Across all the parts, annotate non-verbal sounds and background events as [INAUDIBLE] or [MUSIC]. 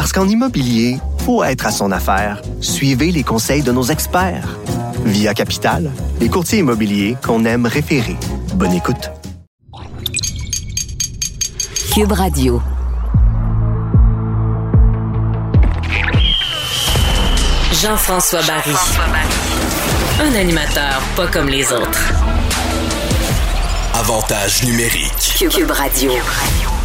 Parce qu'en immobilier, faut être à son affaire. Suivez les conseils de nos experts. Via Capital, les courtiers immobiliers qu'on aime référer. Bonne écoute. Cube Radio. Jean-François Barry. Un animateur pas comme les autres. Avantage numérique. Cube Radio.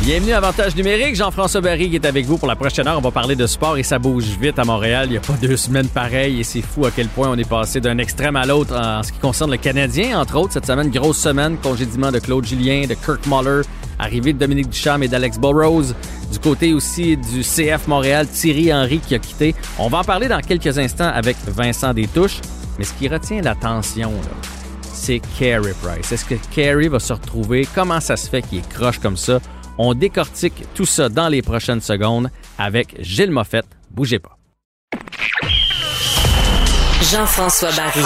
Bienvenue à Avantage numérique. Jean-François Barry qui est avec vous pour la prochaine heure. On va parler de sport et ça bouge vite à Montréal. Il n'y a pas [LAUGHS] deux semaines pareilles et c'est fou à quel point on est passé d'un extrême à l'autre en ce qui concerne le Canadien, entre autres. Cette semaine, grosse semaine, congédiement de Claude Julien, de Kirk Muller, arrivée de Dominique Ducharme et d'Alex Burrows. Du côté aussi du CF Montréal, Thierry Henry qui a quitté. On va en parler dans quelques instants avec Vincent Détouche. Mais ce qui retient l'attention, c'est Carey Price. Est-ce que Carey va se retrouver? Comment ça se fait qu'il est croche comme ça? On décortique tout ça dans les prochaines secondes avec Gilles Moffett. Bougez pas. Jean-François Barry.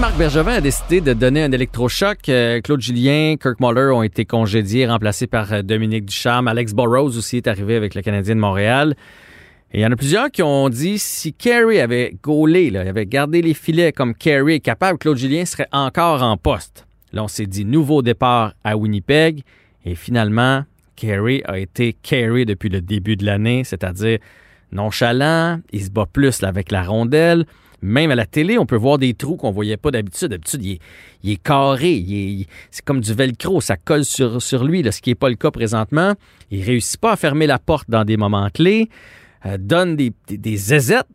Marc Bergevin a décidé de donner un électrochoc. Euh, Claude Julien, Kirk Muller ont été congédiés, remplacés par euh, Dominique Ducharme. Alex Burrows aussi est arrivé avec le Canadien de Montréal. Et il y en a plusieurs qui ont dit si Carey avait gaulé, là, il avait gardé les filets comme Carey est capable, Claude Julien serait encore en poste. Là, on s'est dit nouveau départ à Winnipeg. Et finalement, Carey a été Carey depuis le début de l'année, c'est-à-dire nonchalant, il se bat plus avec la rondelle. Même à la télé, on peut voir des trous qu'on voyait pas d'habitude. D'habitude, il est, il est carré, c'est comme du velcro, ça colle sur, lui, ce qui n'est pas le cas présentement. Il réussit pas à fermer la porte dans des moments clés, euh, donne des, des,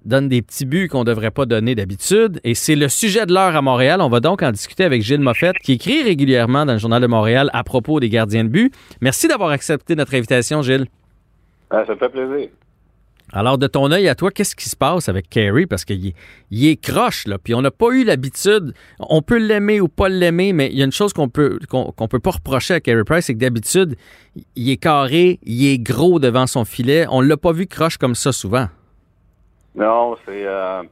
donne des petits buts qu'on devrait pas donner d'habitude. Et c'est le sujet de l'heure à Montréal. On va donc en discuter avec Gilles Moffett, qui écrit régulièrement dans le Journal de Montréal à propos des gardiens de but. Merci d'avoir accepté notre invitation, Gilles. Ah, ça me fait plaisir. Alors, de ton œil à toi, qu'est-ce qui se passe avec Carey? Parce qu'il est, il est croche, là. Puis on n'a pas eu l'habitude. On peut l'aimer ou pas l'aimer, mais il y a une chose qu'on peut qu'on peut pas reprocher à Carey Price, c'est que d'habitude, il est carré, il est gros devant son filet. On l'a pas vu croche comme ça souvent. Non, c'est. Euh,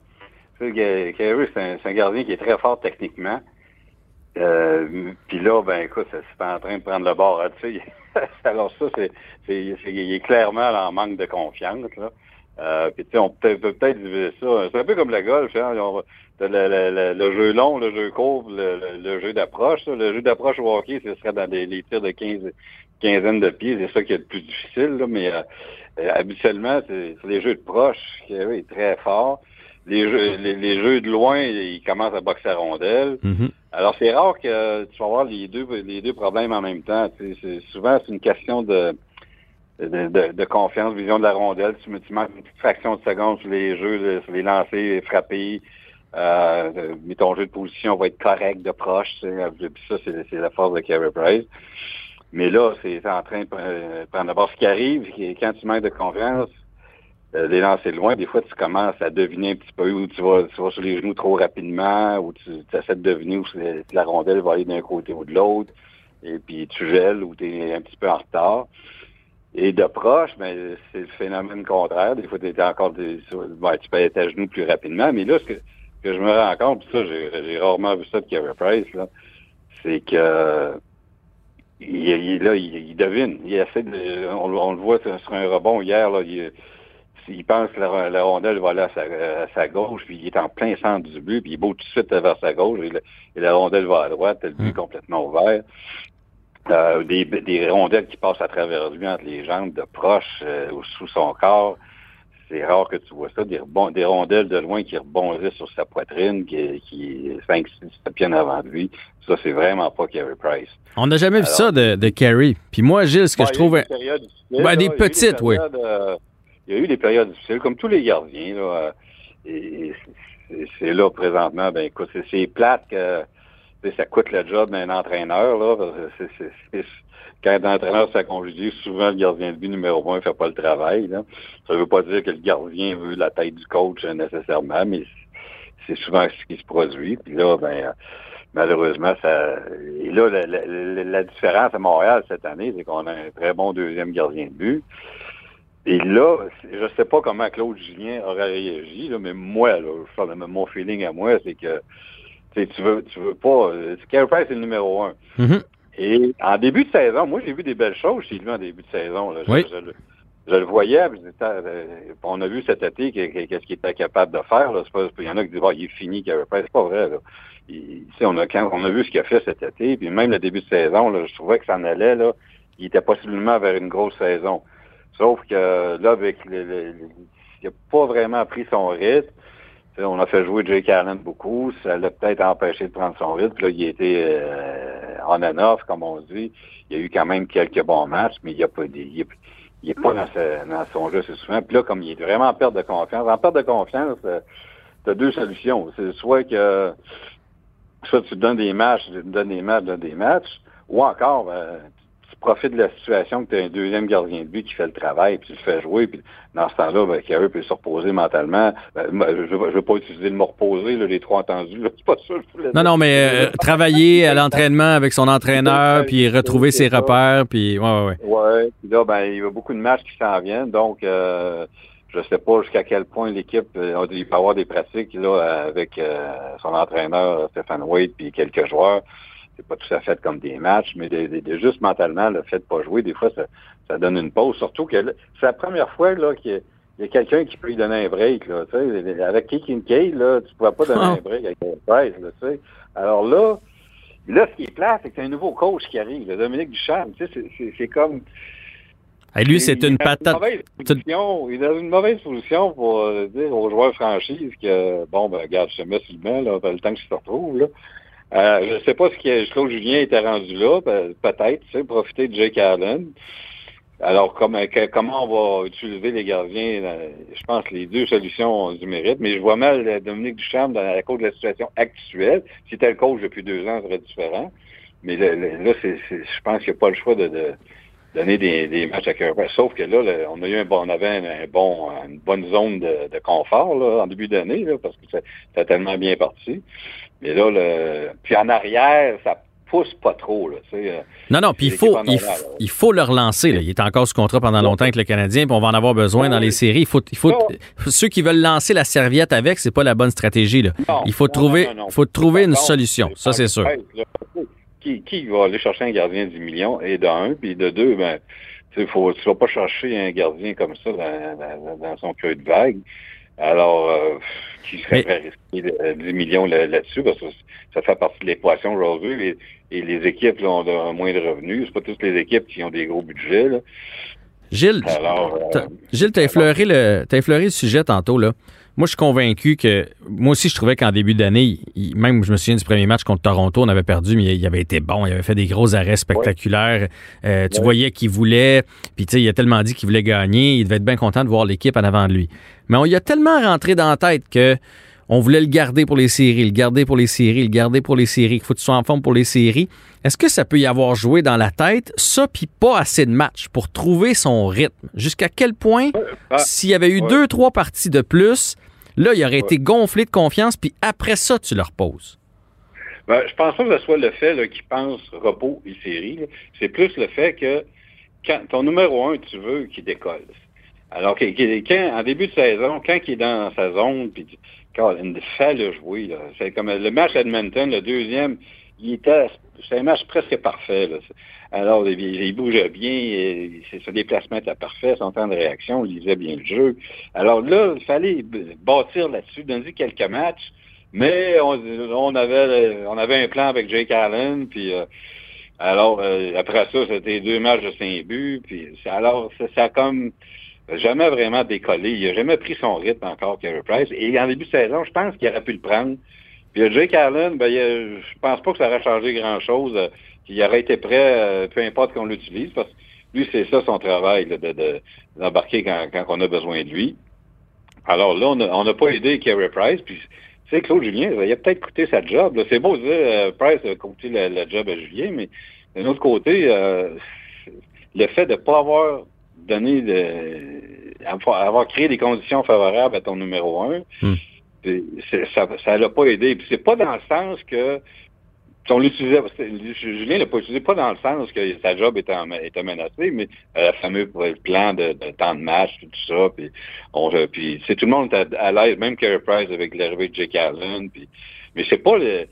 Carey, c'est un, gardien qui est très fort techniquement. Euh, Puis là, ben écoute, c'est c'est en train de prendre le bord. hein, tu sais. [LAUGHS] Alors ça, c'est- il est clairement en manque de confiance. Là. Euh, puis tu sais, on peut peut peut-être diviser ça. C'est un peu comme le golf. Hein, on le, le, le, le jeu long, le jeu court, le, le, le jeu d'approche. Le jeu d'approche au hockey, ce serait dans des, les tirs de 15, quinzaine de pieds. C'est ça qui est le plus difficile. Là, mais euh, euh, habituellement, c'est, les jeux de proche. Carey est très fort. Les jeux, les, les jeux de loin, ils commencent à boxer à rondelle. Alors, c'est rare que tu vas avoir les deux, les deux problèmes en même temps. Souvent, c'est une question de, de, de- de confiance, vision de la rondelle. Tu, tu manques une petite fraction de seconde sur les jeux, le- sur les lancers, frapper. Euh, mais ton jeu de position va être correct de proche. tu sais. Puis ça, c'est la force de Carey Price. Mais là, c'est en train de pre- prendre d'abord ce qui arrive. Quand tu manques de confiance, euh, les lancer loin, des fois, tu commences à deviner un petit peu où tu vas, tu vas sur les genoux trop rapidement, ou tu, tu essaies de deviner où la rondelle va aller d'un côté ou de l'autre, et puis tu gèles ou tu es un petit peu en retard. Et de proche, ben, c'est le phénomène contraire. Des fois, tu encore des, ben, tu peux être à genoux plus rapidement. Mais là, ce que, que je me rends compte, puis ça, j'ai rarement vu ça de Carey Price, là, c'est que il, il- là, il, il devine. Il essaie de, on, on le voit sur sur un rebond hier, là, il, il pense que la, la rondelle va aller à sa, à sa gauche, puis il est en plein centre du but, puis il bouge tout de suite vers sa gauche, et, le- et la rondelle va à droite, le but est complètement ouvert. Euh, des, des rondelles qui passent à travers lui entre les jambes, de proche euh, ou sous son corps. C'est rare que tu vois ça. Des, rebond- des rondelles de loin qui rebondissent sur sa poitrine, qui, qui 5 6 pieds avant de lui. Ça, c'est vraiment pas Carey Price. On n'a jamais vu ça de, de Carey. Puis moi, Gilles, ce que je il y a trouve... eu des périodes difficiles, Ben, là. des Il y a eu petites, oui. euh, il y a eu des périodes difficiles, comme tous les gardiens. Là, et, et c'est- là présentement, ben écoute, c'est- c'est plate que ça coûte le job d'un entraîneur. Là. quand un entraîneur s'est congédié, souvent le gardien de but numéro un ne fait pas le travail. Là. Ça ne veut pas dire que le gardien veut la tête du coach nécessairement, mais c'est souvent ce qui se produit. Puis là, ben malheureusement, ça. Et là, la, différence à Montréal cette année, c'est qu'on a un très bon deuxième gardien de but. Et là, je sais pas comment Claude Julien aurait réagi, là, mais moi, là, je mon feeling à moi, c'est que tu veux, tu veux pas. Carey Price est le numéro un. Mm-hmm. Et en début de saison, moi j'ai vu des belles choses chez lui en début de saison. Là. Je, je, le voyais, euh, on a vu cet été qu'est-ce qu'il était capable de faire. il y en a qui disent oh, il est fini, Carey Price. C'est pas vrai. Là. on, a, quand, on a vu ce qu'il a fait cet été, puis même le début de saison, là, je trouvais que ça en allait. Là, il était possiblement vers une grosse saison. Sauf que là, avec il n'a pas vraiment pris son rythme on a fait jouer Jake Allen beaucoup. Ça l'a peut-être empêché de prendre son rythme. Là, il était euh, on and off, comme on dit. Il y a eu quand même quelques bons matchs, mais il n'y a pas il, est, pas dans, son jeu assez souvent. Puis là, comme il est vraiment en perte de confiance, en perte de confiance, euh, tu as deux solutions. C'est soit que soit tu donnes des matchs, tu donnes des matchs, tu donnes des matchs, ou encore, euh, profite de la situation que tu as un deuxième gardien de but qui fait le travail, puis tu le fais jouer, puis dans ce temps-là, ben, Carey peut se reposer mentalement. Ben, je ne veux pas utiliser le mot reposer, là, les trois entendus, [LAUGHS] c'est pas ça. Je non, non, mais euh, travailler à l'entraînement avec son entraîneur, puis retrouver ses repères, puis ouais, ouais, ouais. Ouais, puis là, ben, il y a beaucoup de matchs qui s'en viennent, donc euh, je sais pas jusqu'à quel point l'équipe, euh, il peut avoir des pratiques là avec euh, son entraîneur Stéphane Wade puis quelques joueurs c'est pas tout à fait comme des matchs, mais juste mentalement, le fait de pas jouer, des fois, ça, donne une pause. Surtout que c'est la première fois là qu'il y a, quelqu'un qui peut lui donner un break. Là, avec Kekin Kay, là, tu ne pourras pas donner [LAUGHS] un break avec Price. Là, sais. Alors là, là, ce qui est plat, c'est que c'est un nouveau coach qui arrive, le Dominique Duchamp. C'est comme... Et lui, c'est une patate. il est dans une mauvaise position pour euh, dire aux joueurs franchises que, bon, ben, regarde, je te mets sur le banc, là, le temps que je te retrouve, là. Euh, je ne sais pas ce que Claude Julien était rendu là, peut-être, tu sais, profiter de Jake Allen. Alors, comment, comment on va utiliser les gardiens? Euh, je pense que les deux solutions ont du mérite, mais je vois mal euh, Dominique Duchamp dans la cause de la situation actuelle. Si le coach depuis deux ans, ça serait différent. Mais là, c'est, je pense qu'il n'y a pas le choix de, donner des, matchs à cœur. Sauf que là, on a eu un bon, on avait un, bon, une bonne zone de, confort là, en début d'année, parce que ça, a tellement bien parti. Mais là, le... puis en arrière, ça pousse pas trop. Là, euh, non, non, puis il faut, il, faut le relancer. Il est encore sous contrat pendant longtemps avec le Canadien, puis on va en avoir besoin dans les séries. Il faut, il faut, ceux qui veulent lancer la serviette avec, c'est pas la bonne stratégie. Là. il faut trouver, faut trouver une solution. Ça, c'est sûr. Qui, qui va aller chercher un gardien de 10 millions? Et de un, puis de deux, ben, tu ne vas pas chercher un gardien comme ça dans, dans son creux de vague. Alors, euh, qui serait prêt à risquer 10 millions là-dessus, parce que ça fait partie de l'équation aujourd'hui. Et, les équipes là, ont un moins de revenus. C'est pas toutes les équipes qui ont des gros budgets. Là. Gilles, Gilles, tu as effleuré le, effleuré le sujet tantôt. Là. Moi, je suis convaincu que. Moi aussi, je trouvais qu'en début d'année, même je me souviens du premier match contre Toronto, on avait perdu, mais il avait été bon. Il avait fait des gros arrêts spectaculaires. Euh, tu voyais qu'il voulait. Puis, tu sais, il a tellement dit qu'il voulait gagner. Il devait être bien content de voir l'équipe en avant de lui. Mais on y a tellement rentré dans la tête que on voulait le garder pour les séries, le garder pour les séries, le garder pour les séries, qu'il faut que tu sois en forme pour les séries. Est-ce que ça peut y avoir joué dans la tête, ça, puis pas assez de matchs pour trouver son rythme? Jusqu'à quel point, bah, s'il y avait eu deux, trois parties de plus, là, il aurait été gonflé de confiance, puis après ça, tu le reposes? Ben, je pense pas que ce soit le fait qu'il pense repos et série. C'est plus le fait que quand ton numéro un, tu veux qu'il décolle. Alors, quand, en début de saison, quand il est dans sa zone, puis il fait le jouer. C'est comme le match Edmonton, le deuxième, il était c'est un match presque parfait. Alors, il, bougeait bien, son déplacement était parfait, son temps de réaction, il lisait bien le jeu. Alors là, il fallait bâtir là-dessus, donner quelques matchs, mais on, avait on avait un plan avec Jake Allen, puis euh, alors euh, après ça, c'était deux matchs de cinq buts, puis alors ça, a comme jamais vraiment décollé. Il n'a jamais pris son rythme encore, Carey Price. Et en début de saison, je pense qu'il aurait pu le prendre. Puis Jake Allen, ben, je pense pas que ça aurait changé grand-chose. Euh, qu'il aurait été prêt, euh, peu importe qu'on l'utilise, parce que lui, c'est ça son travail, d'embarquer quand, quand on a besoin de lui. Alors là, on n'a pas aidé Carey Price, puis tu sais, Claude Julien, il a peut-être coûté sa job. C'est beau de dire, euh, Price a coûté la, job à Julien, mais d'un autre côté, euh, le fait de ne pas avoir donné de avoir créé des conditions favorables à ton numéro un, hmm. ça ça l'a pas aidé. Puis c'est pas dans le sens que on l'utilisait, Julien l'a pas utilisé pas dans le sens que sa job était, était menacée, mais euh, le fameux plan de, temps de match, tout ça, puis, on, puis c'est tout le monde était à l'aise, même Carey Price avec l'arrivée de Jake Allen, puis, mais c'est pas le,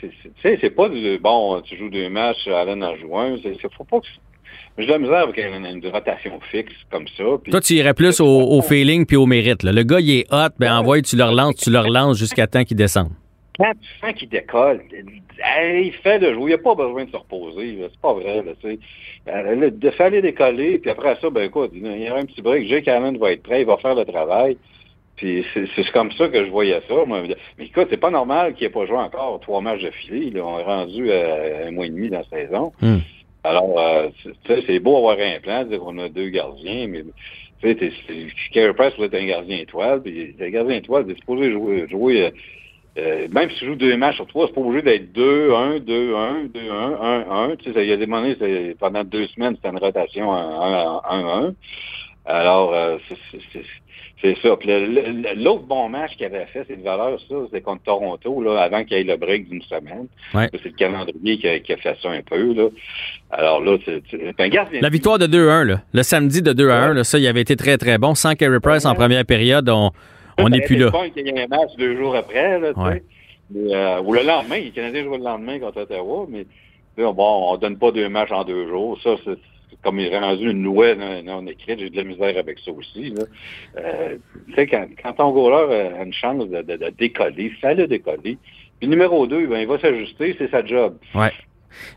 c'est, c'est pas du, bon, tu joues deux matchs, Allen en joue un, c'est, faut pas que j'ai de la misère avec une, rotation fixe comme ça. Toi, tu irais plus au, feeling puis au mérite. Le gars, il est hot, ben envoie, tu le relances, tu le relances jusqu'à temps qu'il descende. Quand tu sens qu'il décolle, il fait de jouer, il n'y a pas besoin de se reposer. C'est pas vrai. Là, euh, de faire décoller, puis après ça, ben écoute, il y aura un petit break. Jake Allen va être prêt, il va faire le travail. Puis c'est comme ça que je voyais ça. Moi. Mais écoute, c'est pas normal qu'il n'ait pas joué encore trois matchs de filet. On est rendu à un mois et demi dans la saison. Hmm. Alors, euh, c'est beau avoir un plan, dire qu'on a deux gardiens, mais tu sais, Carey Price un gardien étoile, puis un gardien étoile, c'est supposé jouer, jouer euh, euh, même si tu joues deux matchs sur trois, c'est pas obligé d'être 2-1, 2-1, 2-1, 1-1. Tu sais, il y a des moments, pendant deux semaines, c'était une rotation 1-1. Alors, euh, c'est ça. Puis l'autre bon match qu'il avait fait, c'est de valeur, ça, c'est contre Toronto, là, avant qu'il y ait le break d'une semaine. Ouais. C'est le calendrier qui a, qui a, fait ça un peu. Là. Alors là, c'est un La victoire de 2-1, le samedi de 2-1, là, ça, il avait été très, très bon. Sans Carey Price en première période, on on n'est plus là. Il y a un match deux jours après, là, euh, ou le lendemain, les Canadiens jouent le lendemain contre Ottawa, mais bon, on donne pas deux matchs en deux jours. Ça, c'est comme il est rendu une loi non, écrite, j'ai de la misère avec ça aussi. Là. Euh, tu sais, quand, quand ton goaler a une chance de, de, de décoller, ça le décoller. Puis numéro deux, ben, il va s'ajuster, c'est sa job. Ouais.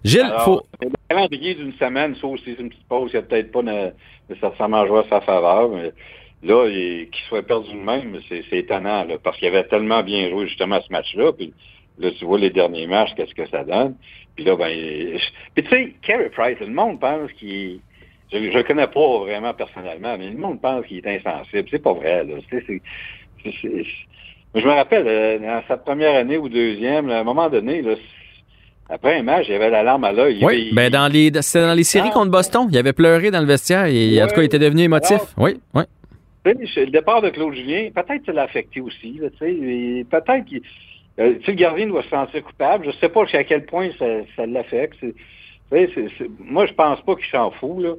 Gilles, il faut. Le calendrier d'une semaine, ça aussi, c'est une petite pause, il n'y a peut-être pas nécessairement joué à sa faveur, mais Là, qu'il soit perdu de même, c'est étonnant, là, parce qu'il avait tellement bien joué justement à ce match-là. Puis là, tu vois les derniers matchs, qu'est-ce que ça donne. Puis là, ben. Puis tu sais, Carey Price, le monde pense qu'il. Je ne le connais pas vraiment personnellement, mais le monde pense qu'il est insensible. C'est pas vrai, là. je me rappelle, euh, dans sa première année ou deuxième, à un moment donné, là, après un match, il avait la larme à l'œil. Oui, ben dans les, c'était dans les séries ah. contre Boston. Il avait pleuré dans le vestiaire. Et, en tout cas, il était devenu émotif. Oui, oui. Le départ de Claude Julien, peut-être que ça l'a affecté aussi. Peut-être que euh, le gardien doit se sentir coupable. Je ne sais pas jusqu'à quel point ça, ça l'affecte. Moi, je pense pas qu'il s'en fout. Là.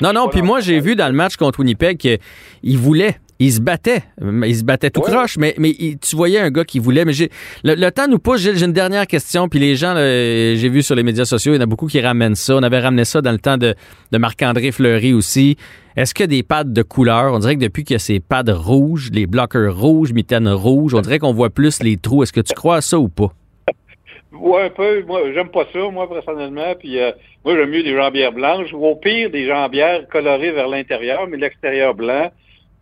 Non, non, puis moi, j'ai vu dans le match contre Winnipeg qu'il voulait il se battait. Il se battait tout croche, mais, mais tu voyais un gars qui voulait. Mais j'ai le, temps nous pousse. J'ai une dernière question. Puis les gens, j'ai vu sur les médias sociaux, il y en a beaucoup qui ramènent ça. On avait ramené ça dans le temps de, de Marc-André Fleury aussi. Est-ce que des pads de couleur? On dirait que depuis qu'il y a ces pads rouges, les bloqueurs rouges, mitaines rouges, on dirait qu'on voit plus les trous. Est-ce que tu crois à ça ou pas? Oui, un peu. Moi, j'aime pas ça, moi, personnellement. Puis, euh, moi, j'aime mieux des jambières blanches ou au pire, des jambières colorées vers l'intérieur, mais l'extérieur blanc.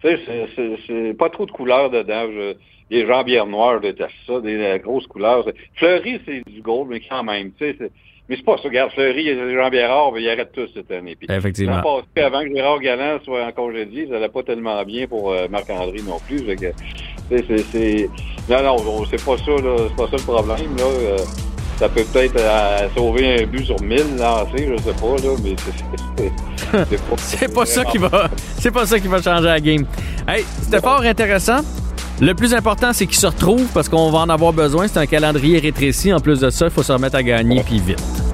Tu sais, c'est pas trop de couleurs dedans. Je, des jambières noires, je déteste ça, des, grosses couleurs. Fleury, c'est du gold, mais quand même, tu sais, mais c'est pas ça. Regarde, Fleury, jambières rares, mais ils arrêtent tous cette année. Puis, Effectivement. Passé, avant que Gérard Galland soit en congédié, ça n'allait pas tellement bien pour euh, Marc-André non plus. C'est, Non, non, c'est pas ça, là. C'est pas ça le problème, là. Euh, ça peut peut-être euh, sauver un but sur 1000 lancés, je sais pas, là, mais c'est pas, [LAUGHS] c'est pas ça qui va c'est pas ça qui va changer la game. Hey, c'était fort intéressant. Le plus important, c'est qu'il se retrouve parce qu'on va en avoir besoin. C'est un calendrier rétréci. En plus de ça, il faut se remettre à gagner, puis vite.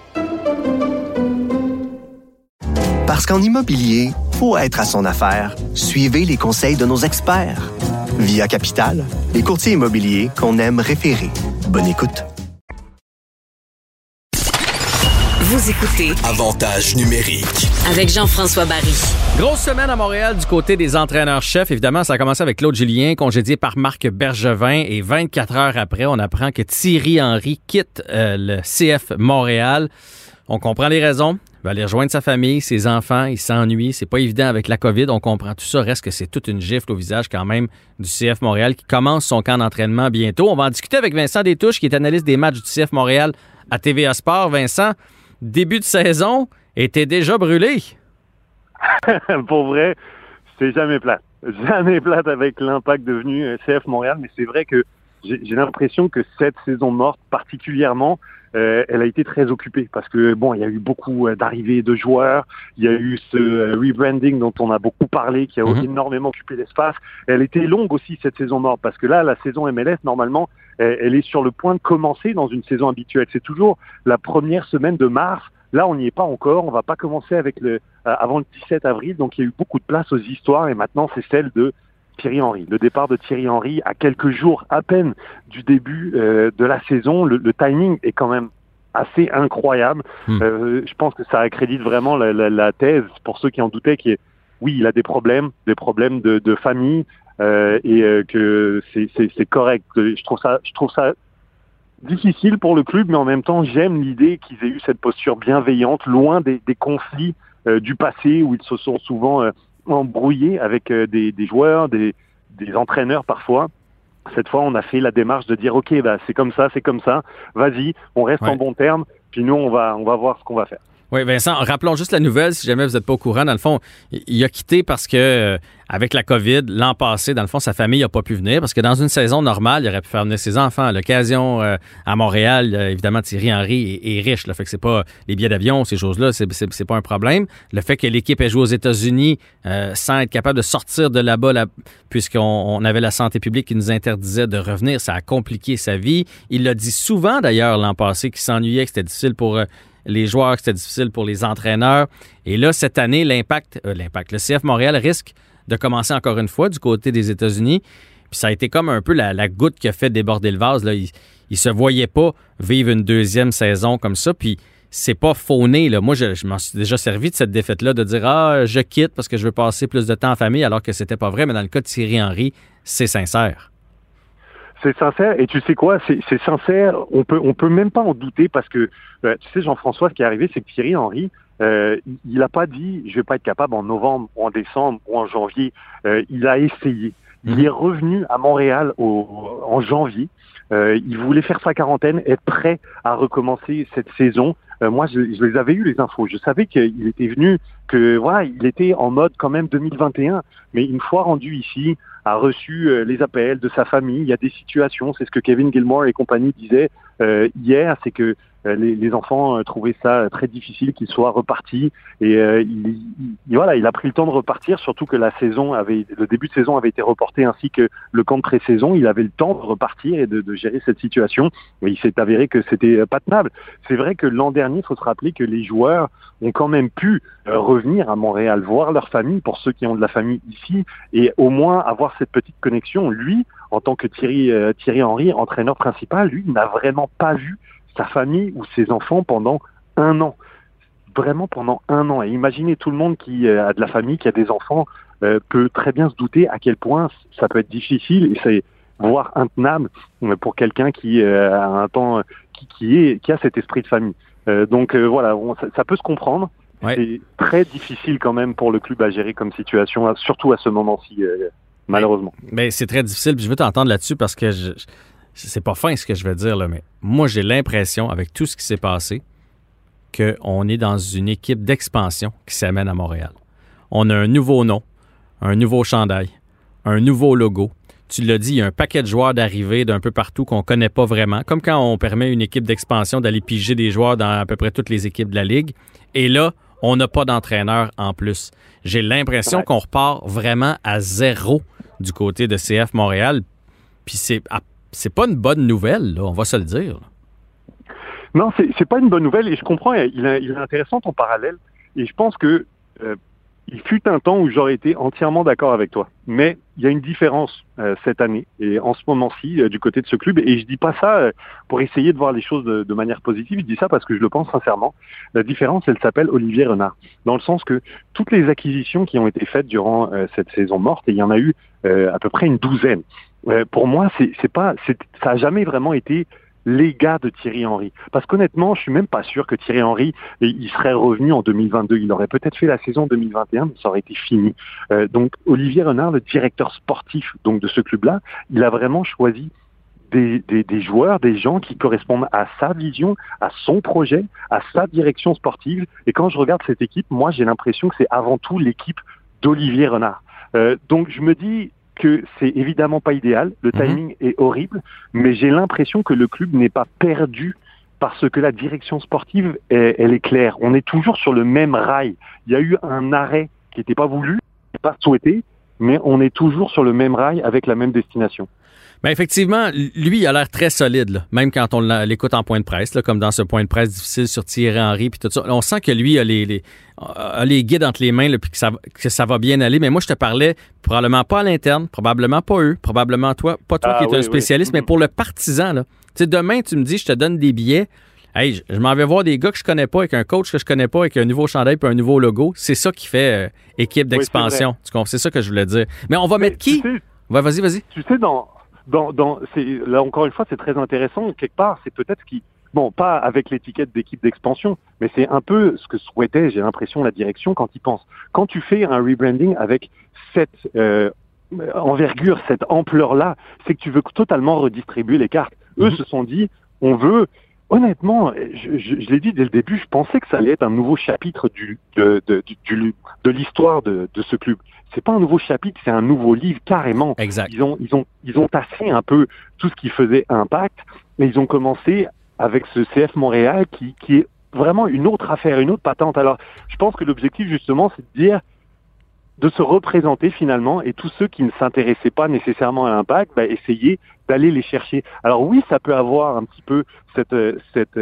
Parce qu'en immobilier, pour être à son affaire, suivez les conseils de nos experts. Via Capital, les courtiers immobiliers qu'on aime référer. Bonne écoute. Vous écoutez Avantage numérique. avec Jean-François Barry. Grosse semaine à Montréal du côté des entraîneurs-chefs. Évidemment, ça a commencé avec Claude Julien, congédié par Marc Bergevin. Et 24 heures après, on apprend que Thierry Henry quitte euh, le CF Montréal. On comprend les raisons? Il va aller rejoindre sa famille, ses enfants. Il s'ennuie. C'est pas évident avec la COVID. On comprend tout ça. Reste que c'est toute une gifle au visage quand même du CF Montréal qui commence son camp d'entraînement bientôt. On va en discuter avec Vincent Détouche, qui est analyste des matchs du CF Montréal à TVA Sport. Vincent, début de saison était déjà brûlé. [LAUGHS] pour vrai, c'est jamais plate. Jamais plate avec l'impact devenu euh, CF Montréal, mais c'est vrai que j'ai j'ai l'impression que cette saison morte, particulièrement, euh, elle a été très occupée parce que bon, il y a eu beaucoup euh, d'arrivées de joueurs, il y a eu ce euh, rebranding dont on a beaucoup parlé, qui a Mhm. énormément occupé l'espace. Elle était longue aussi cette saison morte parce que là, la saison MLS normalement, elle, elle est sur le point de commencer dans une saison habituelle. C'est toujours la première semaine de mars. Là, on n'y est pas encore. On va pas commencer avec le euh, avant le 17 avril. Donc, il y a eu beaucoup de place aux histoires et maintenant, c'est celle de Thierry Henry. Le départ de Thierry Henry à quelques jours à peine du début euh, de la saison. Le, le timing est quand même assez incroyable. Hmm. Euh, je pense que ça accrédite vraiment la, la- la thèse pour ceux qui en doutaient qui est oui, il a des problèmes, des problèmes de, de famille euh, et euh, que c'est- correct. Je trouve ça, je trouve ça difficile pour le club, mais en même temps, j'aime l'idée qu'ils aient eu cette posture bienveillante, loin des, des conflits euh, du passé où ils se sont souvent embrouillés avec euh, des, des joueurs, des, des entraîneurs parfois. Cette fois, on a fait la démarche de dire ok, bah c'est comme ça, c'est comme ça. Vas-y, on reste Ouais. en bon terme. Puis nous, on va, on va voir ce qu'on va faire. Oui, Vincent, rappelons juste la nouvelle, si jamais vous n'êtes pas au courant. Dans le fond, il a quitté parce que, euh, avec la COVID, l'an passé, dans le fond, sa famille n'a pas pu venir parce que dans une saison normale, il aurait pu faire venir ses enfants. À l'occasion, euh, à Montréal, évidemment, Thierry Henry est, riche. Là, fait que c'est pas les billets d'avion, ces choses-là, c'est, c'est, c'est pas un problème. Le fait que l'équipe ait joué aux États-Unis euh, sans être capable de sortir de là-bas, là, puisqu'on on avait la santé publique qui nous interdisait de revenir, ça a compliqué sa vie. Il l'a dit souvent, d'ailleurs, l'an passé, qu'il s'ennuyait, que c'était difficile pour... les joueurs, c'était difficile pour les entraîneurs. Et là, cette année, l'impact, euh, l'impact, le CF Montréal risque de commencer encore une fois du côté des États-Unis. Puis ça a été comme un peu la, goutte qui a fait déborder le vase. Là. Il, il se voyait pas vivre une deuxième saison comme ça. Puis c'est pas fauné. Là. Moi, je, je m'en suis déjà servi de cette défaite-là, de dire Ah, je quitte parce que je veux passer plus de temps en famille, alors que c'était pas vrai. Mais dans le cas de Thierry Henry, c'est sincère. C'est sincère et tu sais quoi, c'est sincère. On peut on peut même pas en douter parce que euh, tu sais Jean-François, ce qui est arrivé, c'est que Thierry Henry, euh, il- il a pas dit je vais pas être capable en novembre ou en décembre ou en janvier. Euh, il a essayé. Il Mhm. est revenu à Montréal au, en janvier. Euh, il voulait faire sa quarantaine, être prêt à recommencer cette saison. Euh, moi, je, les avais eu les infos. Je savais qu'il était venu, que voilà, il était en mode quand même 2021. Mais une fois rendu ici, a reçu euh, les appels de sa famille. Il y a des situations, c'est ce que Kevin Gilmore et compagnie disaient hier, c'est que euh, les, les enfants euh, trouvaient ça très difficile qu'il soit reparti. Et euh, il, il- voilà, il a pris le temps de repartir, surtout que la saison avait, le début de saison avait été reporté ainsi que le camp de pré-saison. Il avait le temps de repartir et de, gérer cette situation. Et il s'est avéré que c'était euh, pas tenable. C'est vrai que l'an dernier, il faut se rappeler que les joueurs ont quand même pu euh, revenir à Montréal, voir leur famille pour ceux qui ont de la famille ici et au moins avoir cette petite connexion. Lui, en tant que Thierry, euh, Thierry Henry, entraîneur principal, lui, il n'a vraiment pas vu sa famille ou ses enfants pendant un an. Vraiment pendant un an. Et imaginez tout le monde qui euh, a de la famille, qui a des enfants, euh, peut très bien se douter à quel point ça peut être difficile et c'est voire intenable euh, pour quelqu'un qui a un temps, qui, qui est, qui a cet esprit de famille. Donc voilà, on- ça, ça peut se comprendre. Ouais. C'est très difficile quand même pour le club à gérer comme situation, surtout à ce moment-ci, malheureusement. C'est très difficile. Puis je veux t'entendre là-dessus parce que je, je- c'est pas fin ce que je vais dire, là, mais moi, j'ai l'impression, avec tout ce qui s'est passé, qu'on est dans une équipe d'expansion qui s'amène à Montréal. On a un nouveau nom, un nouveau chandail, un nouveau logo. Tu l'as dit, il y a un paquet de joueurs d'arrivée d'un peu partout qu'on connaît pas vraiment, comme quand on permet à une équipe d'expansion d'aller piger des joueurs dans à peu près toutes les équipes de la Ligue. Et là, on n'a pas d'entraîneur en plus. J'ai l'impression Ouais. qu'on repart vraiment à zéro du côté de CF Montréal. Puis c'est ah, c'est pas une bonne nouvelle, on va se le dire. Non, c'est c'est pas une bonne nouvelle et je comprends. Il est, il est intéressant ton parallèle et je pense que euh, il fut un temps où j'aurais été entièrement d'accord avec toi. Mais il y a une différence euh, cette année et en ce moment-ci euh, du côté de ce club. Et je dis pas ça euh, pour essayer de voir les choses de, de, manière positive. Je dis ça parce que je le pense sincèrement. La différence, elle s'appelle Olivier Renard, dans le sens que toutes les acquisitions qui ont été faites durant cette saison morte, et il y en a eu à peu près une douzaine. pour moi, c'est pas, ça a jamais vraiment été les gars de Thierry Henry. Parce qu'honnêtement, je suis même pas sûr que Thierry Henry il serait revenu en 2022. Il aurait peut-être fait la saison 2021, mais ça aurait été fini. Euh, donc Olivier Renard, le directeur sportif donc de ce club-là, il a vraiment choisi des, des, joueurs, des gens qui correspondent à sa vision, à son projet, à sa direction sportive. Et quand je regarde cette équipe, moi j'ai l'impression que c'est avant tout l'équipe d'Olivier Renard. Euh, donc je me dis, que c'est évidemment pas idéal, le mhm. timing est horrible, mais j'ai l'impression que le club n'est pas perdu parce que la direction sportive, elle, est claire. On est toujours sur le même rail. Il y a eu un arrêt qui n'était pas voulu, pas souhaité, mais on est toujours sur le même rail avec la même destination. Ben effectivement, lui, il a l'air très solide, là. même quand on l'écoute en point de presse, là, comme dans ce point de presse difficile sur Thierry Henry puis tout ça. On sent que lui a les, les, a les guides entre les mains puis que ça, que ça va bien aller. Mais moi, je te parlais probablement pas à l'interne, probablement pas eux, probablement toi, pas toi ah qui es un spécialiste, mais pour le partisan. Là. sais, demain, tu me dis, je te donne des billets. Hey, je, m'en vais voir des gars que je connais pas, avec un coach que je connais pas, avec un nouveau chandail et un nouveau logo. C'est ça qui fait euh, équipe d'expansion. c'est ça que je voulais dire. Mais on va mettre qui? vas-y, vas-y. Tu sais, dans, dans, dans là encore une fois, c'est très intéressant. Quelque part, c'est peut-être qui, bon, pas avec l'étiquette d'équipe d'expansion, mais c'est un peu ce que souhaitait, j'ai l'impression, la direction quand il pense. Quand tu fais un rebranding avec cette euh, envergure, cette ampleur-là, c'est que tu veux totalement redistribuer les cartes. Eux mhm. se sont dit, on veut honnêtement, je, je, je l'ai dit dès le début, je pensais que ça allait être un nouveau chapitre du, de, de, du, de l'histoire de, de, ce club c'est pas un nouveau chapitre, c'est un nouveau livre carrément. Exact. Ils ont, ils ont, ils ont tassé un peu tout ce qui faisait impact, mais ils ont commencé avec ce CF Montréal qui, qui est vraiment une autre affaire, une autre patente. Alors, je pense que l'objectif justement, c'est de dire de se représenter finalement et tous ceux qui ne s'intéressaient pas nécessairement à l'impact, bah, essayer d'aller les chercher. Alors oui, ça peut avoir un petit peu cette, cette,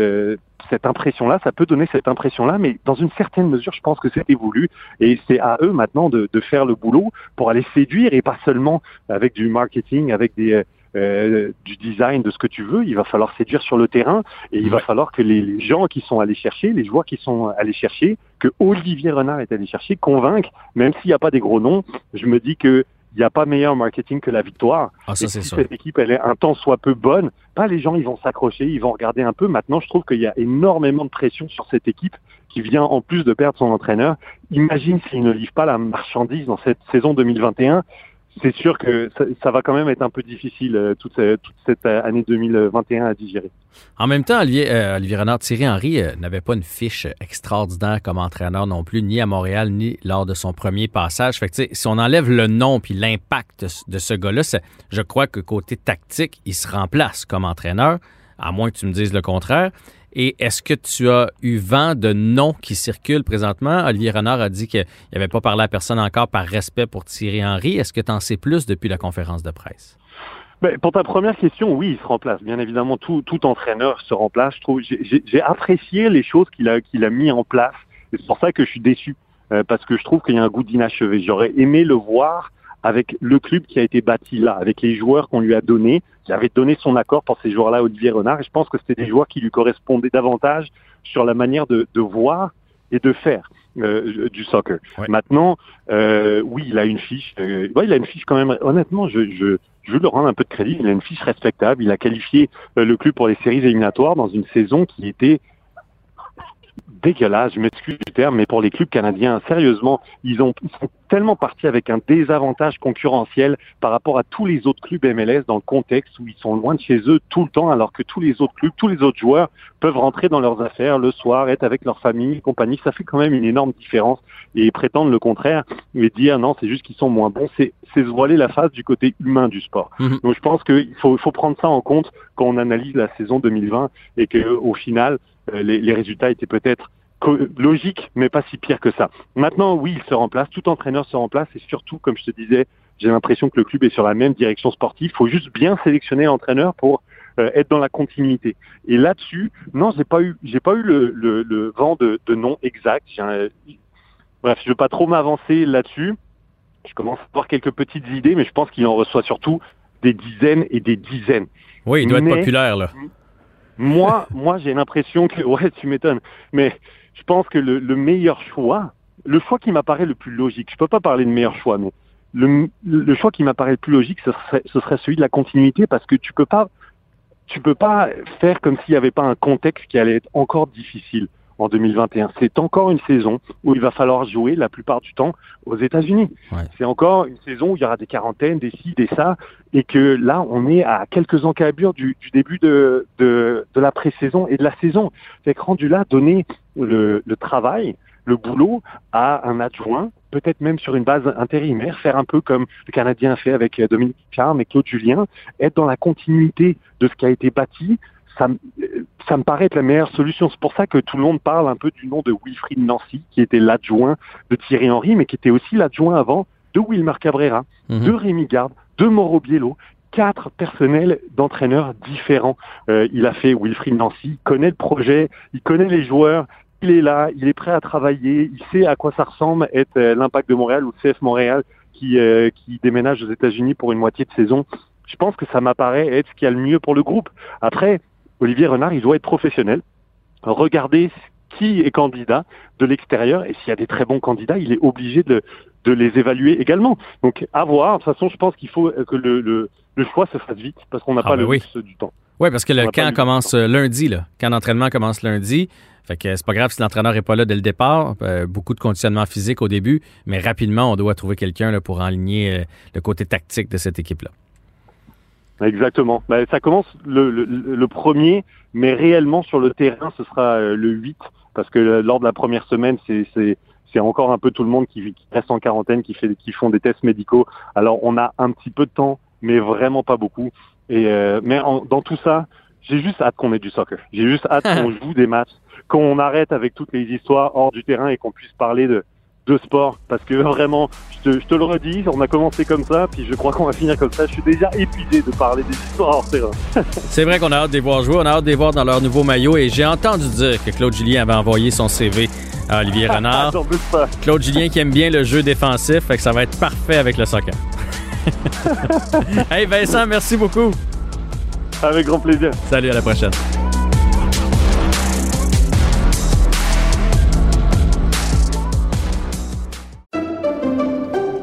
cette impression-là, ça peut donner cette impression-là, mais dans une certaine mesure, je pense que c'est voulu et c'est à eux maintenant de, de, faire le boulot pour aller séduire et pas seulement avec du marketing, avec des euh, du design, de ce que tu veux. Il va falloir séduire sur le terrain et il va falloir que les, gens qui sont allés chercher, les joueurs qui sont allés chercher, que Olivier Renard est allé chercher, convaincre, même s'il n'y a pas des gros noms, je me dis que il n'y a pas meilleur marketing que la victoire. Ah, ça, si cette équipe, elle est un temps soit peu bonne, pas les gens, ils vont s'accrocher, ils vont regarder un peu. Maintenant, je trouve qu'il y a énormément de pression sur cette équipe qui vient en plus de perdre son entraîneur. Imagine s'il ne livre pas la marchandise dans cette saison 2021 c'est sûr que ça, va quand même être un peu difficile euh, toute, cette euh, année 2021 à digérer. En même temps, Olivier, euh, Olivier Renard, Thierry Henry n'avait pas une fiche extraordinaire comme entraîneur non plus, ni à Montréal, ni lors de son premier passage. Fait que, si on enlève le nom puis l'impact de, ce gars-là, je crois que côté tactique, il se remplace comme entraîneur, à moins que tu me dises le contraire. Et est-ce que tu as eu vent de noms qui circulent présentement? Olivier Renard a dit qu'il n'avait pas parlé à personne encore par respect pour Thierry Henry. Est-ce que tu en sais plus depuis la conférence de presse? Ben, pour ta première question, oui, il se remplace. Bien évidemment, tout, entraîneur se remplace. Je trouve, j'ai apprécié les choses qu'il a, qu'il a mis en place. C'est pour ça que je suis déçu, euh, parce que je trouve qu'il y a un goût d'inachevé. J'aurais aimé le voir avec le club qui a été bâti là, avec les joueurs qu'on lui a donnés, qui avait donné son accord pour ces joueurs-là, Olivier Renard. Et je pense que c'était des joueurs qui lui correspondaient davantage sur la manière de, de voir et de faire. Euh, du soccer. Maintenant, euh, oui, il a une fiche. Euh, ouais, il a une fiche quand même. Honnêtement, je, je, je veux le rendre un peu de crédit. Il a une fiche respectable. Il a qualifié euh, le club pour les séries éliminatoires dans une saison qui était dégueulasse, je m'excuse du terme, mais pour les clubs canadiens, sérieusement, ils, ont, ils sont tellement partis avec un désavantage concurrentiel par rapport à tous les autres clubs MLS dans le contexte où ils sont loin de chez eux tout le temps, alors que tous les autres clubs, tous les autres joueurs peuvent rentrer dans leurs affaires le soir, être avec leur famille, compagnie. Ça fait quand même une énorme différence. Et prétendre le contraire et dire non, c'est juste qu'ils sont moins bons, c'est se voiler la face du côté humain du sport. Mhm. Donc je pense qu'il faut, faut prendre ça en compte quand on analyse la saison 2020 et que au final, les, les résultats étaient peut-être logiques, mais pas si pire que ça. Maintenant, oui, il se remplace, tout entraîneur se remplace, et surtout, comme je te disais, j'ai l'impression que le club est sur la même direction sportive. Il faut juste bien sélectionner l'entraîneur pour euh, être dans la continuité. Et là-dessus, non, j'ai pas eu, j'ai pas eu le, le, le vent de, de nom exact. bref, je ne veux pas trop m'avancer là-dessus. Je commence à avoir quelques petites idées, mais je pense qu'il en reçoit surtout des dizaines et des dizaines. Oui, il doit Mais- être populaire, là. Moi, moi, j'ai l'impression que, ouais, tu m'étonnes, mais je pense que le, le meilleur choix, le choix qui m'apparaît le plus logique, je peux pas parler de meilleur choix, mais le, le choix qui m'apparaît le plus logique, ce serait, ce serait celui de la continuité, parce que tu peux pas, tu peux pas faire comme s'il n'y avait pas un contexte qui allait être encore difficile en 2021. C'est encore une saison où il va falloir jouer la plupart du temps aux États-Unis. Ouais. C'est encore une saison où il y aura des quarantaines, des ci, des ça, et que là, on est à quelques encablures du, du début de, de, de la pré-saison et de la saison. Fait que rendu là, donner le, le travail, le boulot à un adjoint, peut-être même sur une base intérimaire, faire un peu comme le Canadien a fait avec euh, Dominique Charme et Claude Julien, être dans la continuité de ce qui a été bâti, ça, me- ça me paraît être la meilleure solution. C'est pour ça que tout le monde parle un peu du nom de Wilfried Nancy, qui était l'adjoint de Thierry Henry, mais qui était aussi l'adjoint avant de Wilmar Cabrera, Mhm. de Rémi Garde, de Mauro Biello, quatre personnels d'entraîneurs différents. Euh, il a fait Wilfried Nancy, il connaît le projet, il connaît les joueurs, il est là, il est prêt à travailler, il sait à quoi ça ressemble être euh, l'impact de Montréal ou le CF Montréal qui, euh, qui déménage aux États-Unis pour une moitié de saison. Je pense que ça m'apparaît être ce qui a le mieux pour le groupe. Après, Olivier Renard, il doit être professionnel. Regarder qui est candidat de l'extérieur et s'il y a des très bons candidats, il est obligé de, de les évaluer également. Donc, à voir. De toute façon, je pense qu'il faut que le, le, le choix se fasse vite parce qu'on n'a Ah pas ben le oui. du temps. Oui, parce que le camp commence euh, lundi, là. Camp d'entraînement commence lundi. Fait que c'est pas grave si l'entraîneur n'est pas là dès le départ. Euh, beaucoup de conditionnement physique au début, mais rapidement, on doit trouver quelqu'un pour enligner euh, le côté tactique de cette équipe-là. Exactement. Ben, ça commence le, le, le premier, mais réellement sur le terrain, ce sera euh, le 8, parce que euh, lors de la première semaine, c'est c'est c'est encore un peu tout le monde qui, qui reste en quarantaine, qui fait qui font des tests médicaux. Alors on a un petit peu de temps, mais vraiment pas beaucoup. Et euh, mais en- dans tout ça, j'ai juste hâte qu'on ait du soccer. J'ai juste hâte [LAUGHS] qu'on joue des matchs, qu'on arrête avec toutes les histoires hors du terrain et qu'on puisse parler de de sport parce que vraiment je te, je te le redis on a commencé comme ça puis je crois qu'on va finir comme ça je suis déjà épuisé de parler des histoires hors terrain [LAUGHS] C'est vrai qu'on a hâte de les voir jouer, on a hâte de les voir dans leur nouveau maillot et j'ai entendu dire que Claude Julien avait envoyé son CV à Olivier [LAUGHS] Renard. Claude Julien qui aime bien le jeu défensif, fait que ça va être parfait avec le soccer. [LAUGHS] hey Vincent, merci beaucoup. avec grand plaisir Salut, à la prochaine.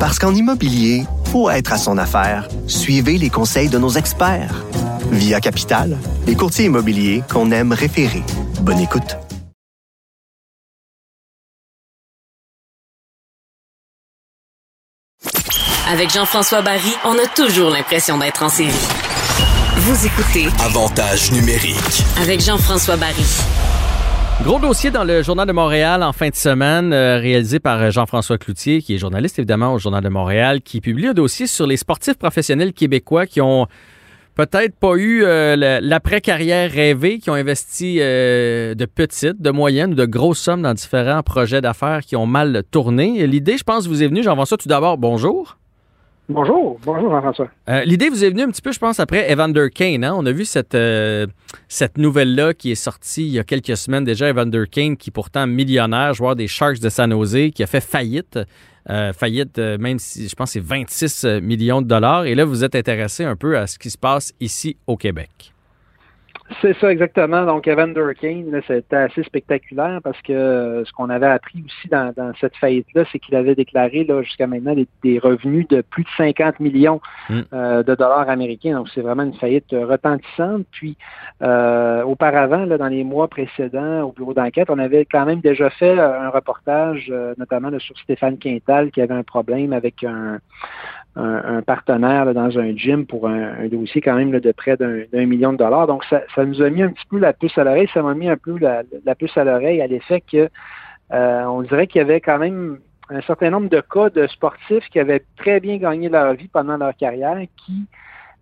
Parce qu'en immobilier, pour être à son affaire, suivez les conseils de nos experts. Via Capital, les courtiers immobiliers qu'on aime référer. Bonne écoute. Avec Jean-François Barry, on a toujours l'impression d'être en série. Vous écoutez Avantage numérique. avec Jean-François Barry. Gros dossier dans le Journal de Montréal en fin de semaine, euh, réalisé par euh, Jean-François Cloutier, qui est journaliste évidemment au Journal de Montréal, qui publie un dossier sur les sportifs professionnels québécois qui ont peut-être pas eu euh, l'après-carrière rêvée, qui ont investi de petites, de moyennes ou de grosses sommes dans différents projets d'affaires qui ont mal tourné. L'idée, je pense, vous est venue, Jean-François, tout d'abord, bonjour. Bonjour, bonjour Jean-François. Euh, L'idée vous est venue un petit peu, je pense, après Evander Kane. Hein? On a vu cette, euh, cette nouvelle-là qui est sortie il y a quelques semaines déjà. Evander Kane, qui est pourtant millionnaire, joueur des Sharks de San Jose, qui a fait faillite. Euh, faillite, même si je pense c'est 26 millions de dollars. Et là, vous êtes intéressé un peu à ce qui se passe ici au Québec. C'est ça exactement. Donc, Evander Kane, c'était assez spectaculaire parce que euh, ce qu'on avait appris aussi dans, dans cette faillite-là, c'est qu'il avait déclaré là, jusqu'à maintenant des, des revenus de plus de 50 millions Mm. euh, de dollars américains. Donc, c'est vraiment une faillite euh, retentissante. Puis, euh, auparavant, là, dans les mois précédents, au bureau d'enquête, on avait quand même déjà fait euh, un reportage, euh, notamment là, sur Stéphane Quintal, qui avait un problème avec un, un, un partenaire là, dans un gym pour un, un dossier quand même là, de près d'un million de dollars. Donc, ça, ça nous a mis un petit peu la puce à l'oreille. Ça m'a mis un peu la, la puce à l'oreille à l'effet que euh, on dirait qu'il y avait quand même un certain nombre de cas de sportifs qui avaient très bien gagné leur vie pendant leur carrière, qui,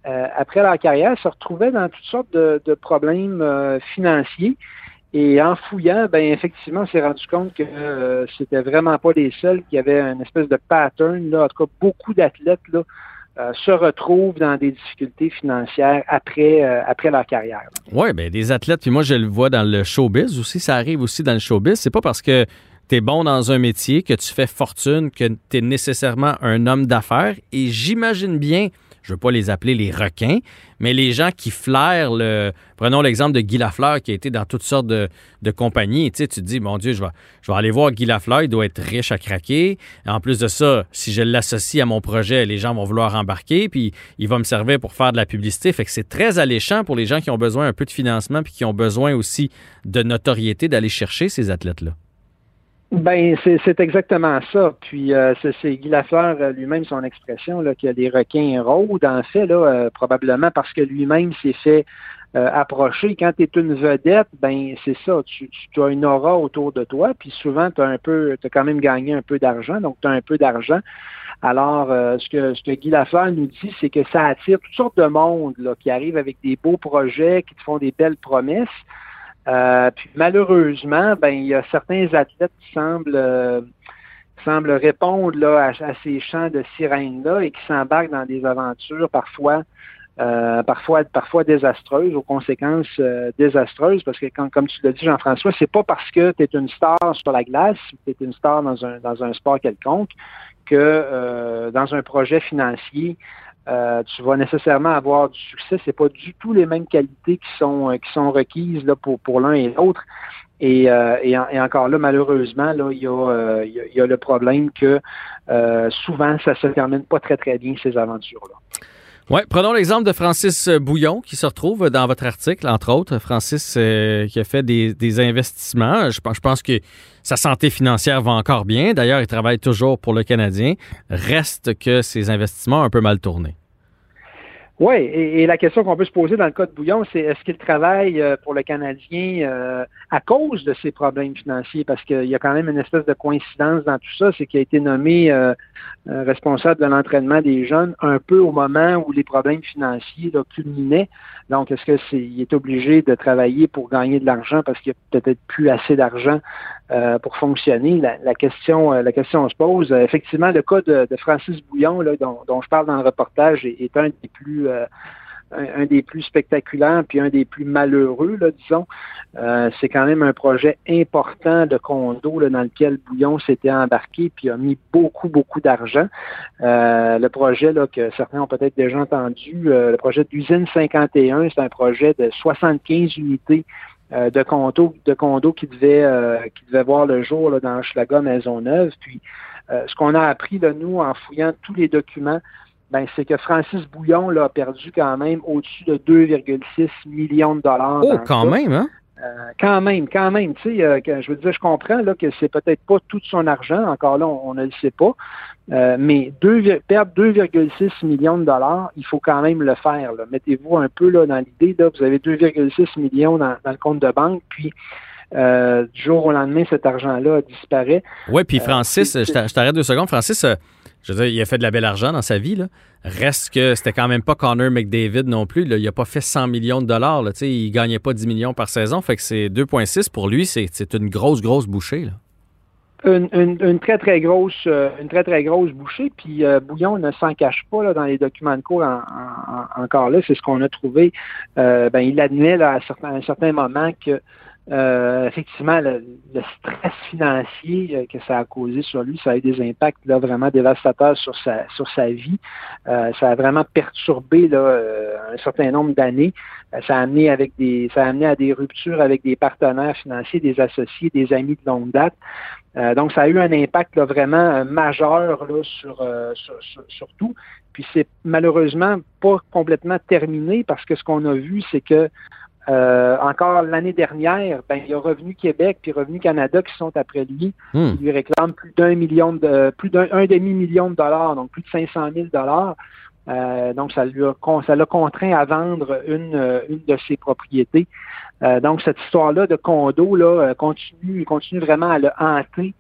après leur carrière, se retrouvaient dans toutes sortes de, problèmes financiers. Et en fouillant, ben effectivement, on s'est rendu compte que c'était vraiment pas les seuls qui avaient une espèce de pattern. Là. En tout cas, beaucoup d'athlètes euh, se retrouvent dans des difficultés financières après, euh, après leur carrière. Oui, bien, des athlètes, puis moi, je le vois dans le showbiz aussi, ça arrive aussi dans le showbiz. C'est pas parce que tu es bon dans un métier que tu fais fortune que tu es nécessairement un homme d'affaires. Et j'imagine bien je veux pas les appeler les requins, mais les gens qui flairent le. Prenons l'exemple de Guy Lafleur qui a été dans toutes sortes de, compagnies. Tu, te dis, mon Dieu, je vais, je vais aller voir Guy Lafleur, il doit être riche à craquer. En plus de ça, si je l'associe à mon projet, les gens vont vouloir embarquer, puis il va me servir pour faire de la publicité. Fait que c'est très alléchant pour les gens qui ont besoin un peu de financement, puis qui ont besoin aussi de notoriété d'aller chercher ces athlètes-là. Ben, c'est exactement ça. Puis euh, c'est Guy Lafleur euh, lui-même son expression là, a des requins rôdent, en fait, là, euh, probablement parce que lui-même s'est fait approcher. Quand tu es une vedette, ben c'est ça, tu, tu, as une aura autour de toi, puis souvent tu as un peu, as quand même gagné un peu d'argent, donc tu as un peu d'argent. Alors, ce, que, ce que Guy Lafleur nous dit, c'est que ça attire toutes sortes de monde là, qui arrivent avec des beaux projets, qui te font des belles promesses. Euh, puis malheureusement, ben il y a certains athlètes qui semblent euh, semblent répondre là, à, ces chants de sirènes-là et qui s'embarquent dans des aventures parfois euh, parfois parfois désastreuses, aux conséquences désastreuses, parce que quand, comme tu l'as dit, Jean-François, c'est pas parce que tu es une star sur la glace, tu es une star dans un, dans un sport quelconque, que dans un projet financier, euh, tu vas nécessairement avoir du succès. C'est pas du tout les mêmes qualités qui sont euh, qui sont requises là, pour, pour l'un et l'autre. Et, euh, et, encore là, malheureusement, là, il y a, il y a le problème que souvent, ça se termine pas très, très bien, ces aventures-là. Oui, prenons l'exemple de Francis Bouillon qui se retrouve dans votre article, entre autres. Francis qui a fait des, investissements. Je, je pense que sa santé financière va encore bien. D'ailleurs, il travaille toujours pour le Canadien. Reste que ses investissements ont un peu mal tourné. Oui, et, la question qu'on peut se poser dans le cas de Bouillon, c'est est-ce qu'il travaille euh, pour le Canadien euh, à cause de ses problèmes financiers? Parce qu'il y a quand même une espèce de coïncidence dans tout ça, c'est qu'il a été nommé euh, responsable de l'entraînement des jeunes un peu au moment où les problèmes financiers là, culminaient. Donc, est-ce que c'est il est obligé de travailler pour gagner de l'argent parce qu'il n'y a peut-être plus assez d'argent euh, pour fonctionner? La, question, euh, la question se pose. Euh, effectivement, le cas de, Francis Bouillon, là, dont, je parle dans le reportage, est, un des plus un, des plus spectaculaires puis un des plus malheureux, là, disons. c'est quand même un projet important de condo dans lequel Bouillon s'était embarqué puis a mis beaucoup, beaucoup d'argent. le projet là, que certains ont peut-être déjà entendu, le projet d'usine 51, c'est un projet de 75 unités euh, de condos de qui euh, devaient voir le jour là, dans Maison Maisonneuve. Puis euh, ce qu'on a appris de nous en fouillant tous les documents, ben c'est que Francis Bouillon là, a perdu quand même au-dessus de 2,6 millions de dollars. Oh, quand même, hein? quand même, quand même, tu sais, je veux dire, je comprends là, que c'est peut-être pas tout son argent, encore là, on, ne le sait pas, euh, mais deux, perdre 2,6 millions de dollars, il faut quand même le faire. Mettez-vous un peu là, dans l'idée, vous avez 2,6 millions dans, le compte de banque, puis euh, du jour au lendemain, cet argent-là disparaît. Oui, puis euh, Francis, je t'arrête deux secondes. Francis, je veux dire, il a fait de la belle argent dans sa vie. Là. Reste que c'était quand même pas Connor McDavid non plus. Il n'a pas fait 100 millions de dollars. Là. Il gagnait pas 10 millions par saison. Fait que c'est 2,6 pour lui, c'est une grosse, grosse bouchée. Là. Une, très très grosse euh, une très très grosse bouchée puis euh, Bouillon ne s'en cache pas là, dans les documents de cours encore là c'est ce qu'on a trouvé euh, ben il admet là, à, certains, un certain moment que effectivement le, stress financier que ça a causé sur lui ça a eu des impacts là vraiment dévastateurs sur sa sur sa vie. Ça a vraiment perturbé là un certain nombre d'années. Ça a amené avec des ça a amené à des ruptures avec des partenaires financiers des associés des amis de longue date. Euh, donc, ça a eu un impact vraiment euh, majeur là, euh, sur, sur, tout. Puis c'est malheureusement pas complètement terminé parce que ce qu'on a vu, c'est que encore l'année dernière, ben, il y a Revenu Québec puis Revenu Canada qui sont après lui. Ils lui réclament plus d'un million de plus d'un demi-million de dollars, donc plus de 500 000 dollars. donc, ça lui a, ça l'a contraint à vendre une, une de ses propriétés. Euh, donc, cette histoire-là de condo là, euh, continue, continue vraiment à le hanter.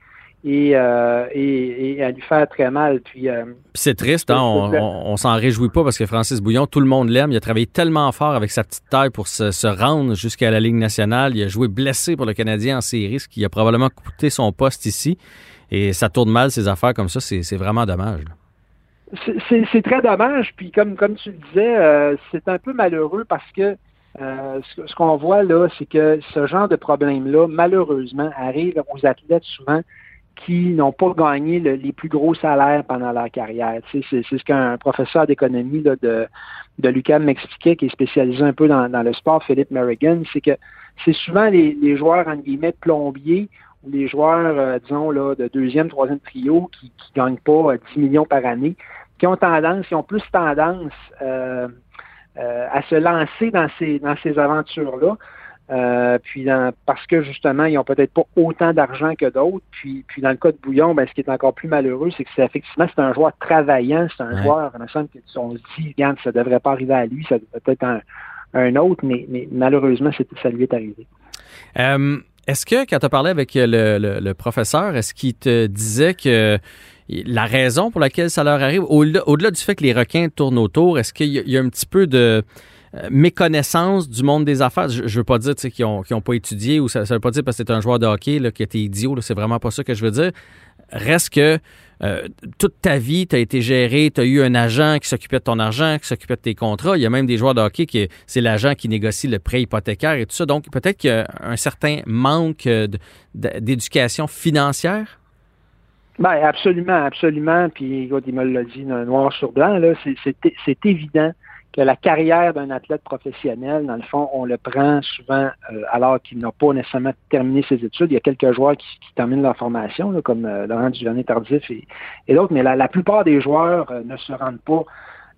Et, euh, et, et, à lui faire très mal. Puis, euh, c'est triste, hein? on, on, s'en réjouit pas parce que Francis Bouillon, tout le monde l'aime. Il a travaillé tellement fort avec sa petite taille pour se, se rendre jusqu'à la Ligue nationale. Il a joué blessé pour le Canadien en série, ce qui a probablement coûté son poste ici. Et ça tourne mal, ces affaires comme ça. C'est vraiment dommage. C'est très dommage. Puis comme, comme tu le disais, euh, c'est un peu malheureux parce que euh, ce, qu'on voit là, c'est que ce genre de problème-là, malheureusement, arrive aux athlètes souvent qui n'ont pas gagné les plus gros salaires pendant leur carrière. c'est ce qu'un professeur d'économie de, de l'UQAM m'expliquait, qui est spécialisé un peu dans, le sport, Philippe Merrigan, c'est que c'est souvent les, joueurs, en guillemets, plombiers ou les joueurs, euh, disons, là, de deuxième, troisième trio qui ne gagnent pas 10 euh, millions par année, qui ont tendance, qui ont plus tendance euh, à se lancer dans ces, dans ces aventures-là. Euh, puis parce que justement, ils ont peut-être pas autant d'argent que d'autres. Puis, puis dans le cas de Bouillon, ben, ce qui est encore plus malheureux, c'est que c'est effectivement c'est un joueur travaillant, c'est un joueur, on se dit, regarde, ça devrait pas arriver à lui, ça devrait peut-être un, un autre, mais, mais malheureusement, ça lui est arrivé. Euh, est-ce que quand tu as parlé avec le, le, professeur, est-ce qu'il te disait que la raison pour laquelle ça leur arrive, au-delà, du fait que les requins tournent autour, est-ce qu'il y, a un petit peu de méconnaissance du monde des affaires. Je, ne veux pas dire qu'ils n'ont ont pas étudié ou ça, ne veut pas dire parce que c'est un joueur de hockey là, qui était idiot. C'est vraiment pas ça que je veux dire. Reste que euh, toute ta vie, tu as été géré, tu as eu un agent qui s'occupait de ton argent, qui s'occupait de tes contrats. Il y a même des joueurs de hockey qui c'est l'agent qui négocie le prêt hypothécaire et tout ça. Donc peut-être qu'il y a un certain manque d'éducation financière? Ben, absolument, absolument. Puis, il me l'a dit noir sur blanc, c'est évident que la carrière d'un athlète professionnel, dans le fond, on le prend souvent euh, alors qu'il n'a pas nécessairement terminé ses études. Il y a quelques joueurs qui, terminent leur formation, comme euh, Laurent Duvernay-Tardif et, et d'autres, mais la, plupart des joueurs euh, ne se rendent pas,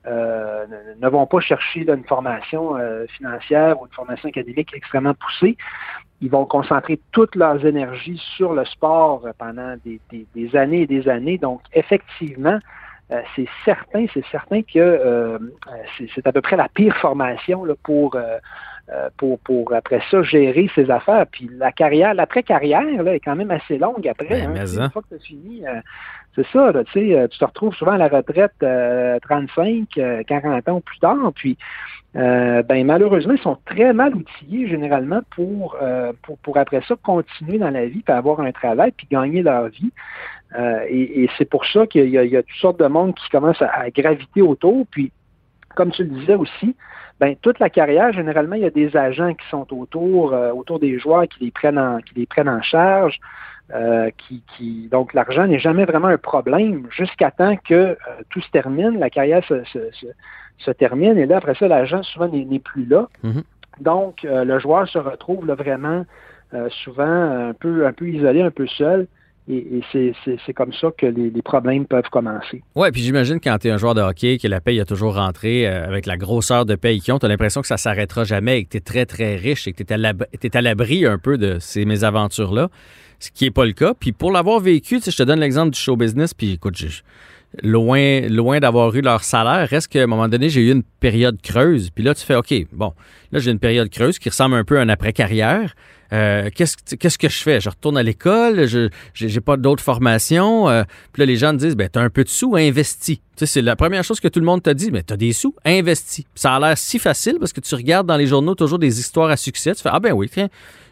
ne, vont pas chercher une formation financière ou une formation académique extrêmement poussée. Ils vont concentrer toute leurs énergies sur le sport pendant des années et des années. Donc, effectivement, euh, c'est certain, c'est certain que euh, c'est à peu près la pire formation là, pour, euh, pour, pour après ça gérer ses affaires. Puis la carrière, l'après-carrière là, est quand même assez longue après. Ben, hein, une fois que tu as fini, c'est ça, là, tu te retrouves souvent à la retraite 35, 40 ans plus tard. Puis ben malheureusement, ils sont très mal outillés généralement pour, pour, pour après ça continuer dans la vie, puis avoir un travail, puis gagner leur vie. Euh, et, c'est pour ça qu'il y, a toutes sortes de monde qui commencent à, graviter autour. Puis, comme tu le disais aussi, ben toute la carrière, généralement, il y a des agents qui sont autour, euh, autour des joueurs qui les prennent en, qui les prennent en charge. Euh, qui, qui, donc l'argent n'est jamais vraiment un problème jusqu'à temps que tout se termine, la carrière se, se, se, termine, et là, après ça, l'agent souvent n'est plus là. Mm-hmm. Donc, le joueur se retrouve là, vraiment souvent un peu, un peu isolé, un peu seul. Et, c'est comme ça que les, problèmes peuvent commencer. Oui, puis j'imagine quand tu es un joueur de hockey, que la paye a toujours rentré euh, avec la grosseur de paye qu'ils ont, tu as l'impression que ça s'arrêtera jamais et que tu es très, très riche et que tu es à l'abri un peu de ces mésaventures-là, ce qui n'est pas le cas. Puis pour l'avoir vécu, je te donne l'exemple du show business, puis écoute, loin, loin d'avoir eu leur salaire, reste qu'à un moment donné, j'ai eu une période creuse. Puis là, tu fais, OK, bon, là, j'ai une période creuse qui ressemble un peu à un après-carrière. Euh, qu'est-ce, que je fais? Je retourne à l'école, je j'ai pas d'autres formations? Euh, puis là, les gens te disent, ben, t'as un peu de sous, investis. Tu sais, c'est la première chose que tout le monde te dit, mais t'as des sous, investis. Ça a l'air si facile parce que tu regardes dans les journaux toujours des histoires à succès. Tu fais, ah ben oui, tiens,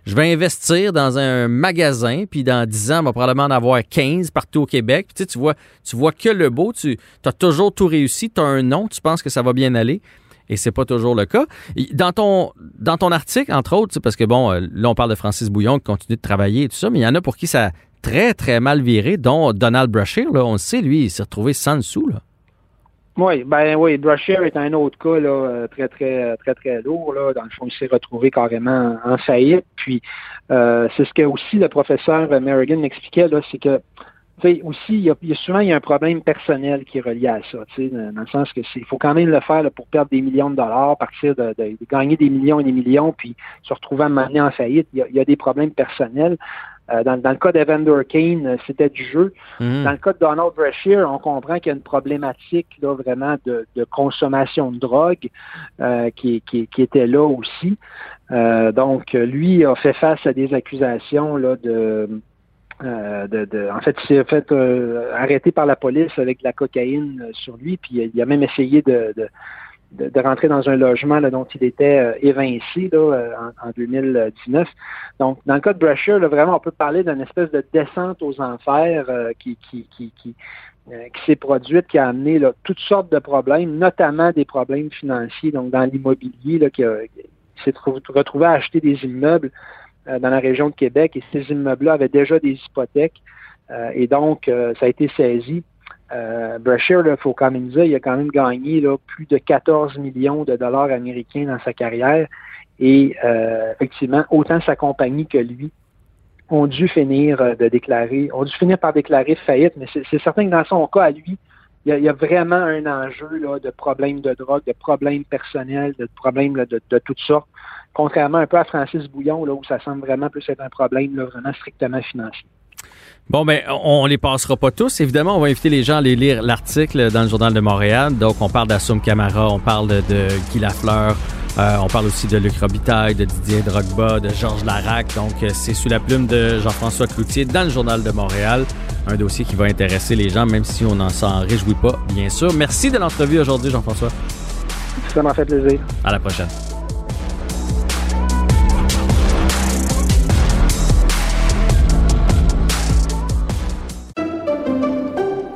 je vais investir dans un magasin, puis dans 10 ans, on va probablement en avoir 15 partout au Québec. Puis, tu, vois, tu vois que le beau, tu as toujours tout réussi, tu as un nom, tu penses que ça va bien aller et c'est pas toujours le cas. Dans ton, article, entre autres, parce que bon, euh, là, on parle de Francis Bouillon qui continue de travailler et tout ça, mais il y en a pour qui ça a très, très mal viré, dont Donald Brashear, on le sait, lui, il s'est retrouvé sans dessous, là. Oui, ben oui, Brashear est un autre cas là, euh, très, très, très, très lourd. Là. Dans le fond, il s'est retrouvé carrément en faillite. Puis euh, c'est ce que aussi le professeur Merrigan m'expliquait, là, c'est que aussi, il y, a, souvent il y a un problème personnel qui est relié à ça, dans, le sens que il faut quand même le faire pour perdre des millions de dollars, partir de, gagner des millions et des millions, puis se retrouver à mener en faillite. Il y a, des problèmes personnels. Euh, dans, le cas d'Evander Kane, euh, c'était du jeu. Mm-hmm. Dans le cas de Donald Brashear, on comprend qu'il y a une problématique là, vraiment de, consommation de drogue euh, qui, qui, était là aussi. donc, lui a fait face à des accusations là, de de, en fait, il s'est fait arrêter par la police avec de la cocaïne sur lui, puis il a même essayé de, de, rentrer dans un logement dont il était euh, évincé euh, en, 2019. Donc, dans le cas de Brasher, vraiment, on peut parler d'une espèce de descente aux enfers euh, qui, qui, qui, qui, s'est produite, qui a amené toutes sortes de problèmes, notamment des problèmes financiers, donc dans l'immobilier, qui, s'est retrouvé à acheter des immeubles dans la région de Québec, et ces immeubles-là avaient déjà des hypothèques, et donc ça a été saisi euh, Brashear, il faut quand même dire, il a quand même gagné là, plus de 14 millions de dollars américains dans sa carrière. Et euh, effectivement, autant sa compagnie que lui ont dû finir euh, de déclarer, ont dû finir par déclarer faillite, mais c'est certain que dans son cas à lui, il y a, vraiment un enjeu là, de problèmes de drogue, de problèmes personnels, de problèmes de, de, toutes sortes, contrairement un peu à Francis Bouillon, là, où ça semble vraiment plus être un problème là, vraiment strictement financier. Bon, ben, on les passera pas tous. Évidemment, on va inviter les gens à aller lire l'article dans le Journal de Montréal. Donc, on parle d'Assoum Camara, on parle de, Guy Lafleur, euh, on parle aussi de Luc Robitaille, de Didier Drogba, de Georges Larac. Donc, euh, c'est sous la plume de Jean-François Cloutier dans le Journal de Montréal. Un dossier qui va intéresser les gens, même si on n'en s'en réjouit pas, bien sûr. Merci de l'entrevue aujourd'hui, Jean-François. Ça m'a fait plaisir. À la prochaine.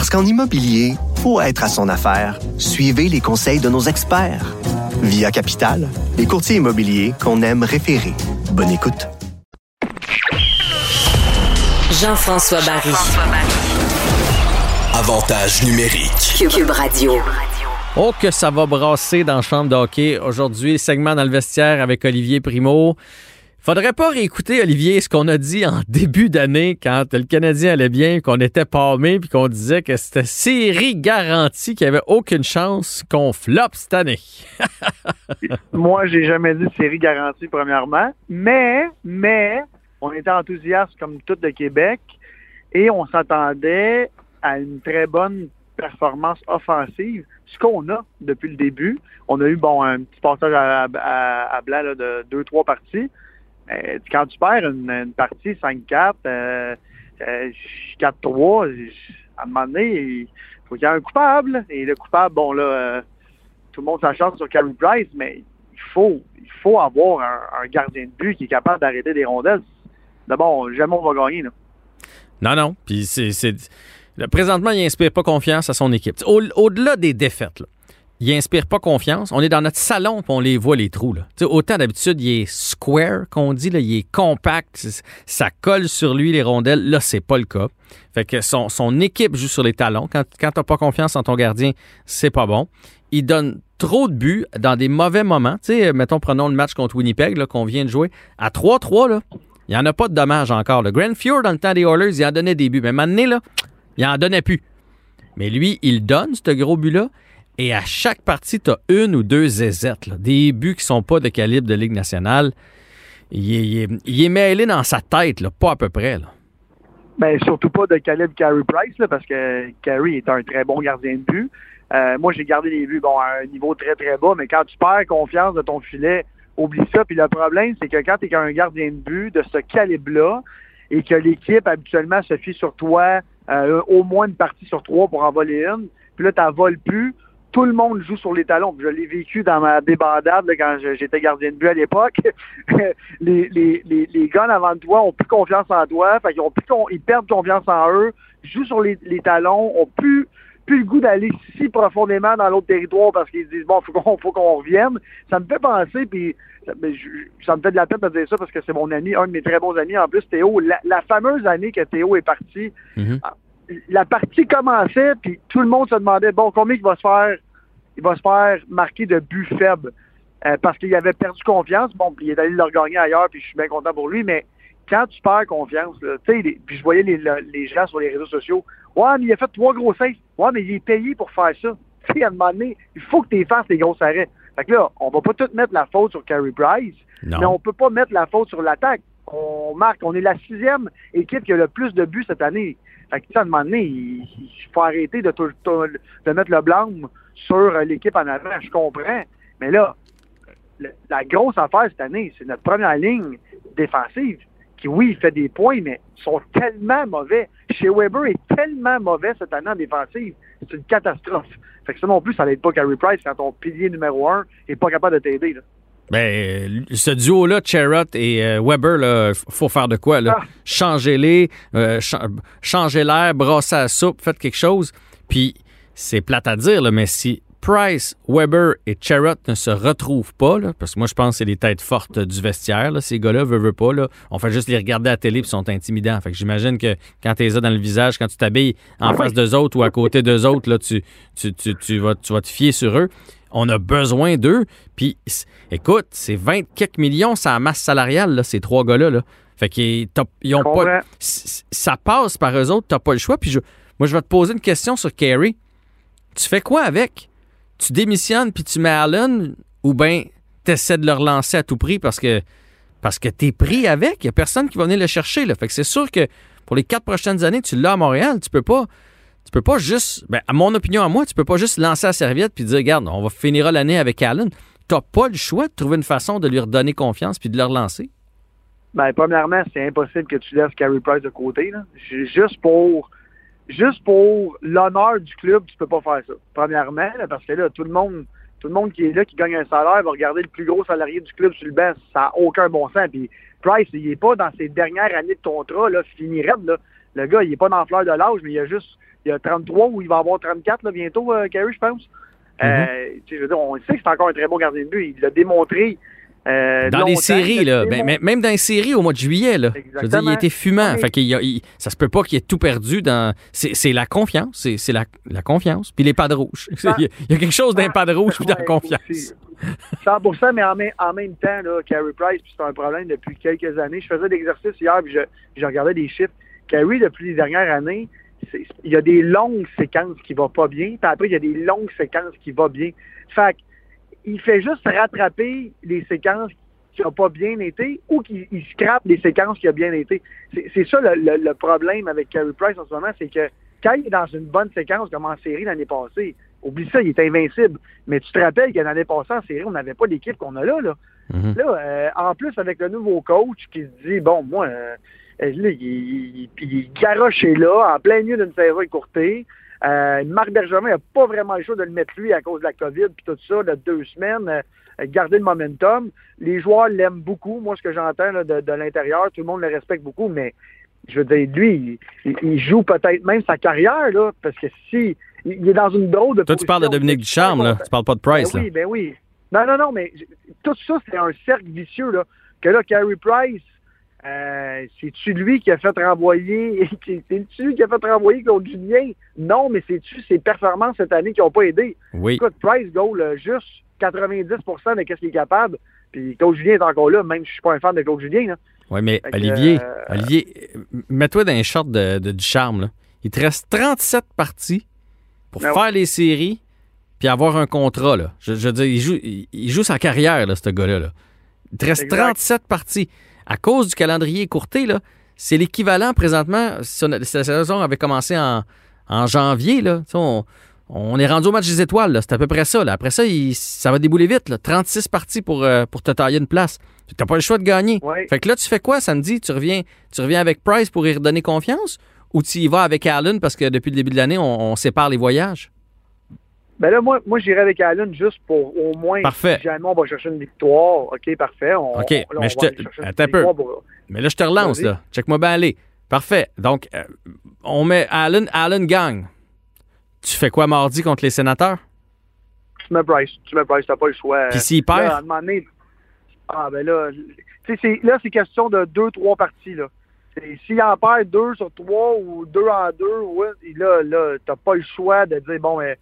Parce qu'en immobilier, pour être à son affaire, suivez les conseils de nos experts. Via Capital, les courtiers immobiliers qu'on aime référer. Bonne écoute. Jean-François Barry. Avantage numérique. Cube Radio. Oh, que ça va brasser dans la chambre d'hockey. Aujourd'hui, segment dans le vestiaire avec Olivier Primo. Faudrait pas réécouter, Olivier, ce qu'on a dit en [LAUGHS] début d'année quand le Canadien allait bien, qu'on était palmé, puis qu'on disait que c'était série garantie, qu'il n'y avait aucune chance qu'on floppe cette année. [LAUGHS] Moi, j'ai jamais dit série garantie, premièrement, mais, mais, on était enthousiaste comme tout le Québec et on s'attendait à une très bonne performance offensive, ce qu'on a depuis le début. On a eu bon un petit passage à, à, blanc de deux, trois parties. Euh, quand tu perds une, partie 5-4, 4-3, euh, euh, à un moment donné, il faut qu'il y ait un coupable. Et le coupable, bon là, tout le monde s'achète sur Carey Price, mais il faut, il faut avoir un, gardien de but qui est capable d'arrêter des rondelles. D'abord, jamais on va gagner. Non, non. Puis c'est. Présentement, il n'inspire pas confiance à son équipe. Au-delà des défaites, là, il inspire pas confiance. On est dans notre salon et on les voit les trous. Là. autant d'habitude, il est square qu'on dit, là, il est compact, ça colle sur lui les rondelles. Là, c'est pas le cas. Fait que son, équipe joue sur les talons. Quand, quand t'as pas confiance en ton gardien, c'est pas bon. Il donne trop de buts dans des mauvais moments. mettons, prenons le match contre Winnipeg qu'on vient de jouer. À 3-3, là, il n'y en a pas de dommages encore. Le Grand Fjord, dans le temps des Oilers, il en donnait des buts. Mais maintenant, là, il en donnait plus. Mais lui, il donne ce gros but-là. Et à chaque partie, tu as une ou deux zézettes, des buts qui sont pas de calibre de Ligue nationale. Il est, mêlé dans sa tête, pas à peu près. Là. Ben, surtout pas de calibre Carey Price, parce que Carey est un très bon gardien de but. Euh, moi, j'ai gardé les buts bon, à un niveau très, très bas, mais quand tu perds confiance de ton filet, oublie ça. Puis le problème, c'est que quand tu es un gardien de but de ce calibre-là et que l'équipe habituellement se fie sur toi euh, au moins une partie sur trois pour en voler une, puis là, tu voles plus, tout le monde joue sur les talons. Je l'ai vécu dans ma débandade quand j'étais gardien de but à l'époque. [LAUGHS] les, les, les, les gars avant de toi ont plus confiance en toi, fait ils, ont plus, ils perdent confiance en eux, jouent sur les, les talons, ont plus, plus le goût d'aller si profondément dans l'autre territoire parce qu'ils se disent bon, faut qu'on faut qu'on revienne. Ça me fait penser, puis ça, me fait de la peine de dire ça parce que c'est mon ami, un de mes très bons amis en plus, Théo. La, fameuse année que Théo est parti. Mm-hmm la partie commençait, puis tout le monde se demandait, bon, combien il va se faire, il va se faire marquer de buts faibles, euh, parce qu'il avait perdu confiance. Bon, puis il est allé le regagner ailleurs, puis je suis bien content pour lui, mais quand tu perds confiance, tu sais, puis je voyais les, les gens sur les réseaux sociaux, ouais, mais il a fait trois gros saves. Ouais, mais il est payé pour faire ça. Tu sais, à un moment donné, il faut que tu fasses les gros arrêts. Fait que là, on va pas tout mettre la faute sur Carey Price, Non. mais on peut pas mettre la faute sur l'attaque. On marque, on est la sixième équipe qui a le plus de buts cette année. Fait que, à un moment donné, il, faut arrêter de, mettre le blâme sur euh, l'équipe en avant. Je comprends. Mais là, la grosse affaire cette année, c'est notre première ligne défensive qui, oui, fait des points, mais sont tellement mauvais. Chez Weber est tellement mauvais cette année en défensive. C'est une catastrophe. Fait que ça non plus, ça n'aide pas Carey Price quand ton pilier numéro un est pas capable de t'aider. Ben, euh, ce duo-là, Cherrott et euh, Weber, là, f- faut faire de quoi? Là? Ah. Changez-les, euh, cha- changez l'air, brassez la soupe, faites quelque chose. Puis, c'est plate à dire, là, mais si Price, Weber et Cherrott ne se retrouvent pas, là, parce que moi, je pense que c'est les têtes fortes du vestiaire, là, ces gars-là, veulent, veulent pas, là, on fait juste les regarder à la télé et sont intimidants. Fait que j'imagine que quand tu les as dans le visage, quand tu t'habilles en face d'eux autres ou à côté d'eux autres, là, tu, tu, tu, tu vas, tu vas te fier sur eux. On a besoin d'eux. Puis, écoute, c'est 20 quelques millions, c'est la masse salariale, là, ces trois gars-là. Là. Fait qu'ils t'as- ils ont Comprends. pas. c- Ça passe par eux autres, t'as pas le choix. Puis, je- moi, je vais te poser une question sur Kerry. Tu fais quoi avec? Tu démissionnes puis tu mets Allen ou bien tu essaies de le relancer à tout prix parce que parce que tu es pris avec? Il n'y a personne qui va venir le chercher. Là. Fait que c'est sûr que pour les quatre prochaines années, tu l'as à Montréal. Tu peux pas. Tu peux pas juste, ben, à mon opinion à moi, tu peux pas juste lancer la serviette puis dire, regarde, on va finir l'année avec Allen. Tu n'as pas le choix de trouver une façon de lui redonner confiance puis de le relancer. Ben, premièrement, c'est impossible que tu laisses Carey Price de côté. Là. Ju- Juste pour juste pour l'honneur du club, tu peux pas faire ça. Premièrement, parce que là, tout le monde, tout le monde qui est là, qui gagne un salaire, va regarder le plus gros salarié du club sur le banc. Ça n'a aucun bon sens. Puis Price, il est pas dans ses dernières années de contrat, là, fini là. Le gars, il est pas dans la fleur de l'âge, mais il a juste il a 33 ou il va avoir 34 là, bientôt, euh, Carey, je pense. Je veux dire, on sait que c'est encore un très bon gardien de but. Il l'a démontré. euh, Dans les séries, là, ben, même dans les séries au mois de juillet, là, je veux dire, il a été fumant. Oui. Fait a- il- ça se peut pas qu'il ait tout perdu dans. C'est la confiance. C'est la, la confiance. Puis les. [LAUGHS] Il y, a, il y a quelque chose d'un pad rouge puis dans la confiance. aussi. 100 mais en, même- en même temps, là, Carey Price, puis c'est un problème depuis quelques années. Je faisais l'exercice hier, puis je, je regardais les chiffres. Carey, depuis les dernières années, il y a des longues séquences qui vont pas bien, puis après, il y a des longues séquences qui vont bien. Fait que, il fait juste rattraper les séquences qui n'ont pas bien été ou qu'il il scrape les séquences qui ont bien été. C'est ça le, le- le problème avec Carey Price en ce moment, c'est que quand il est dans une bonne séquence comme en série l'année passée, oublie ça, il est invincible. Mais tu te rappelles que l'année passée en série, on n'avait pas l'équipe qu'on a là. Là, Mhm. là euh, en plus avec le nouveau coach qui se dit, bon, moi, euh, là, il, il, il est garoché là, en plein milieu d'une saison écourtée. Euh, Marc Bergevin n'a pas vraiment le choix de le mettre lui à cause de la COVID puis tout ça, là, deux semaines, euh, garder le momentum. Les joueurs l'aiment beaucoup. Moi, ce que j'entends de, de l'intérieur, tout le monde le respecte beaucoup, mais je veux dire, lui, il, il joue peut-être même sa carrière, là, parce que si il est dans une drôle de Toi, tu parles de Dominique Ducharme, là. Tu parles pas de Price, Ben là. oui, ben oui. Non, non, non, mais tout ça, c'est un cercle vicieux, là. Que là, Carey Price, euh, c'est-tu lui qui a fait renvoyer, [LAUGHS] c'est-tu lui qui a fait renvoyer Claude Julien? Non, mais c'est-tu ses performances cette année qui n'ont pas aidé? Oui. Écoute, Price goal juste 90% de ce qu'il est capable. Puis Claude Julien est encore là, même si je suis pas un fan de Claude Julien. Oui, mais Fait Olivier, euh, Olivier, mets-toi dans les shorts de, de Ducharme, là. Il te reste 37 parties pour ouais. faire les séries puis avoir un contrat, là. Je, je veux dire, il joue, il, il joue sa carrière, là, ce gars-là. là. Il te reste Exact. 37 parties. À cause du calendrier écourté, là, c'est l'équivalent présentement. Si, on a- si la saison avait commencé en, en janvier, là, on, on est rendu au match des étoiles. C'est à peu près ça. Là. Après ça, il- ça va débouler vite. Là. 36 parties pour, euh, pour te tailler une place. Tu n'as pas le choix de gagner. Ouais. Fait que là, tu fais quoi samedi? Tu reviens, tu reviens avec Price pour y redonner confiance? Ou tu y vas avec Allen parce que depuis le début de l'année, on, on sépare les voyages? Ben là, moi, moi j'irai avec Allen juste pour au moins, Parfait. si jamais on va chercher une victoire, OK, parfait. On, OK, là, mais je va te- attends un peu. pour- Mais là, je te relance, là. Check-moi bien aller. Parfait. Donc, euh, on met Allen, Allen gagne. Tu fais quoi mardi contre les sénateurs? tu mets Price. Tu mets Price, t'as pas le choix. Puis s'il Là, perd? à un moment donné, ah ben là, tu sais, c'est- là, c'est question de deux, trois parties, là. S'il en perd deux sur trois ou deux en deux, ouais, là, là, t'as pas le choix de dire, bon, mais...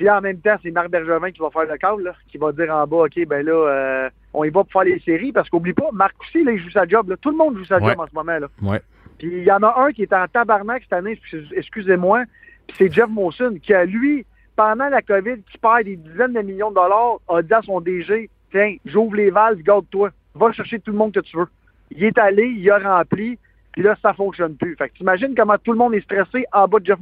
Puis en même temps, c'est Marc Bergevin qui va faire le câble, là, qui va dire en bas, OK, ben là, euh, on y va pour faire les séries, parce qu'oublie pas, Marc aussi, là, il joue sa job. Là. Tout le monde joue sa Ouais. job en ce moment. Là. Ouais. Puis il y en a un qui est en tabarnak cette année, excusez-moi, puis c'est Jeff Molson, qui a, lui, pendant la COVID, qui perd des dizaines de millions de dollars, a dit à son DG, tiens, j'ouvre les valves, garde-toi, va chercher tout le monde que tu veux. Il est allé, il a rempli, puis là, ça fonctionne plus. Fait que t'imagines comment tout le monde est stressé en bas de Jeff